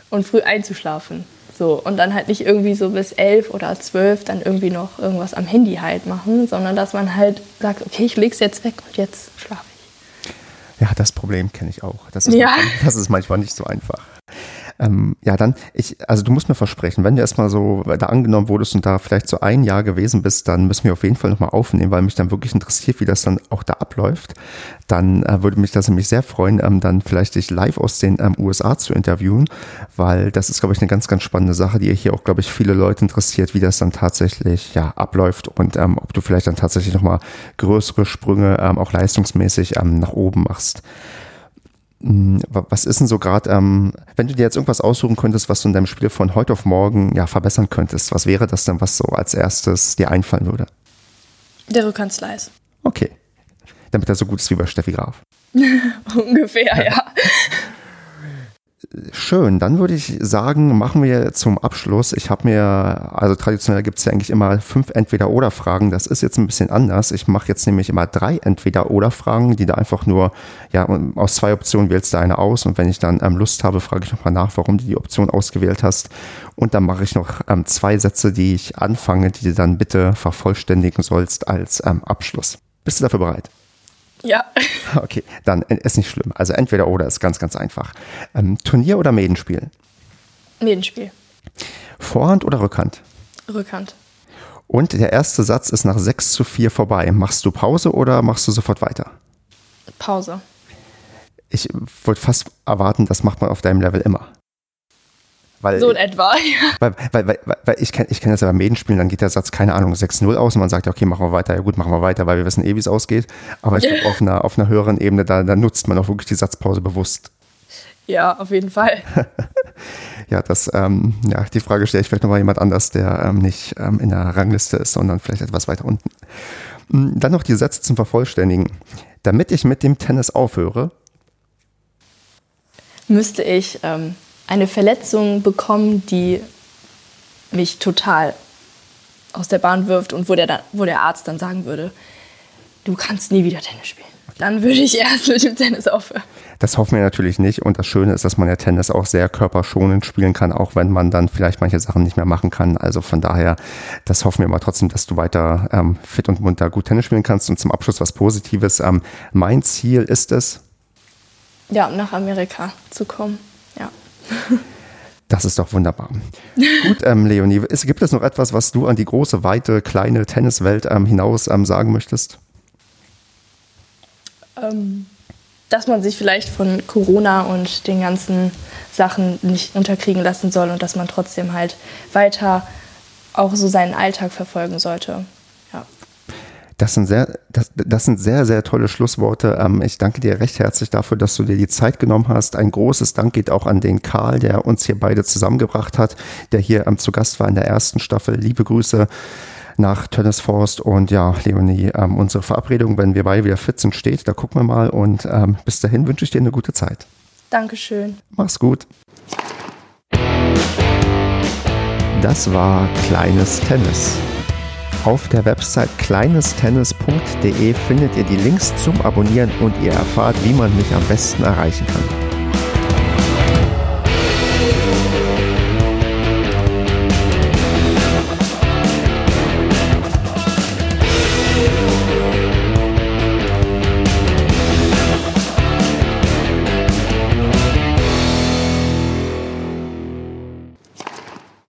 und früh einzuschlafen. So, und dann halt nicht irgendwie so bis elf oder zwölf dann irgendwie noch irgendwas am Handy halt machen, sondern dass man halt sagt, okay, ich leg's jetzt weg und jetzt schlafe ich. Ja, das Problem kenne ich auch. Das ist, ja. manchmal, das ist manchmal nicht so einfach. Ähm, ja, dann, ich, also du musst mir versprechen, wenn du erstmal so da angenommen wurdest und da vielleicht so ein Jahr gewesen bist, dann müssen wir auf jeden Fall nochmal aufnehmen, weil mich dann wirklich interessiert, wie das dann auch da abläuft. Dann äh, würde mich das nämlich sehr freuen, ähm, dann vielleicht dich live aus den ähm, USA zu interviewen, weil das ist, glaube ich, eine ganz, ganz spannende Sache, die hier auch, glaube ich, viele Leute interessiert, wie das dann tatsächlich ja, abläuft und ähm, ob du vielleicht dann tatsächlich nochmal größere Sprünge ähm, auch leistungsmäßig ähm, nach oben machst. Hm, was ist denn so gerade, ähm, wenn du dir jetzt irgendwas aussuchen könntest, was du in deinem Spiel von heute auf morgen ja verbessern könntest, was wäre das denn, was so als erstes dir einfallen würde? Der Rückhandslice. Okay. Damit er so gut ist wie bei Steffi Graf. <laughs> Ungefähr, ja. Schön, dann würde ich sagen, machen wir zum Abschluss. Ich habe mir, also traditionell gibt es ja eigentlich immer fünf Entweder-Oder-Fragen. Das ist jetzt ein bisschen anders. Ich mache jetzt nämlich immer drei Entweder-Oder-Fragen, die da einfach nur, ja, aus zwei Optionen wählst du eine aus. Und wenn ich dann ähm, Lust habe, frage ich nochmal nach, warum du die Option ausgewählt hast. Und dann mache ich noch ähm, zwei Sätze, die ich anfange, die du dann bitte vervollständigen sollst als ähm, Abschluss. Bist du dafür bereit? Ja. <laughs> Okay, dann äh, ist nicht schlimm. Also entweder oder ist ganz, ganz einfach. Ähm, Turnier oder Medenspiel? Medenspiel. Vorhand oder Rückhand? Rückhand. Und der erste Satz ist nach 6 zu 4 vorbei. Machst du Pause oder machst du sofort weiter? Pause. Ich wollte fast erwarten, das macht man auf deinem Level immer. Weil, so in etwa, <laughs> ja. Weil, weil, weil, weil ich kenne ich kenn das ja beim Medenspielen, dann geht der Satz, keine Ahnung, 6-0 aus und man sagt, okay, machen wir weiter, ja gut, machen wir weiter, weil wir wissen eh, wie es ausgeht. Aber ich <laughs> glaube, auf einer, auf einer höheren Ebene, da, da nutzt man auch wirklich die Satzpause bewusst. Ja, auf jeden Fall. <laughs> ja, das, ähm, ja, die Frage stelle ich vielleicht nochmal jemand anders, der ähm, nicht ähm, in der Rangliste ist, sondern vielleicht etwas weiter unten. Hm, dann noch die Sätze zum Vervollständigen. Damit ich mit dem Tennis aufhöre, müsste ich ähm, eine Verletzung bekommen, die mich total aus der Bahn wirft und wo der, wo der Arzt dann sagen würde, du kannst nie wieder Tennis spielen. Dann würde ich erst mit dem Tennis aufhören. Das hoffen wir natürlich nicht. Und das Schöne ist, dass man ja Tennis auch sehr körperschonend spielen kann, auch wenn man dann vielleicht manche Sachen nicht mehr machen kann. Also von daher, das hoffen wir mal trotzdem, dass du weiter ähm, fit und munter gut Tennis spielen kannst. Und zum Abschluss was Positives. Ähm, mein Ziel ist es, ja, nach Amerika zu kommen. Das ist doch wunderbar. Gut, ähm, Leonie, ist, gibt es noch etwas, was du an die große, weite, kleine Tenniswelt ähm, hinaus ähm, sagen möchtest? Ähm, dass man sich vielleicht von Corona und den ganzen Sachen nicht unterkriegen lassen soll und dass man trotzdem halt weiter auch so seinen Alltag verfolgen sollte. Das sind sehr, das, das sind sehr, sehr tolle Schlussworte. Ähm, ich danke dir recht herzlich dafür, dass du dir die Zeit genommen hast. Ein großes Dank geht auch an den Karl, der uns hier beide zusammengebracht hat, der hier ähm, zu Gast war in der ersten Staffel. Liebe Grüße nach Tennis Forst und ja, Leonie, ähm, unsere Verabredung, wenn wir beide wieder fit sind, steht. Da gucken wir mal und ähm, bis dahin wünsche ich dir eine gute Zeit. Dankeschön. Mach's gut. Das war Kleines Tennis. Auf der Website kleinestennis.de findet ihr die Links zum Abonnieren und ihr erfahrt, wie man mich am besten erreichen kann.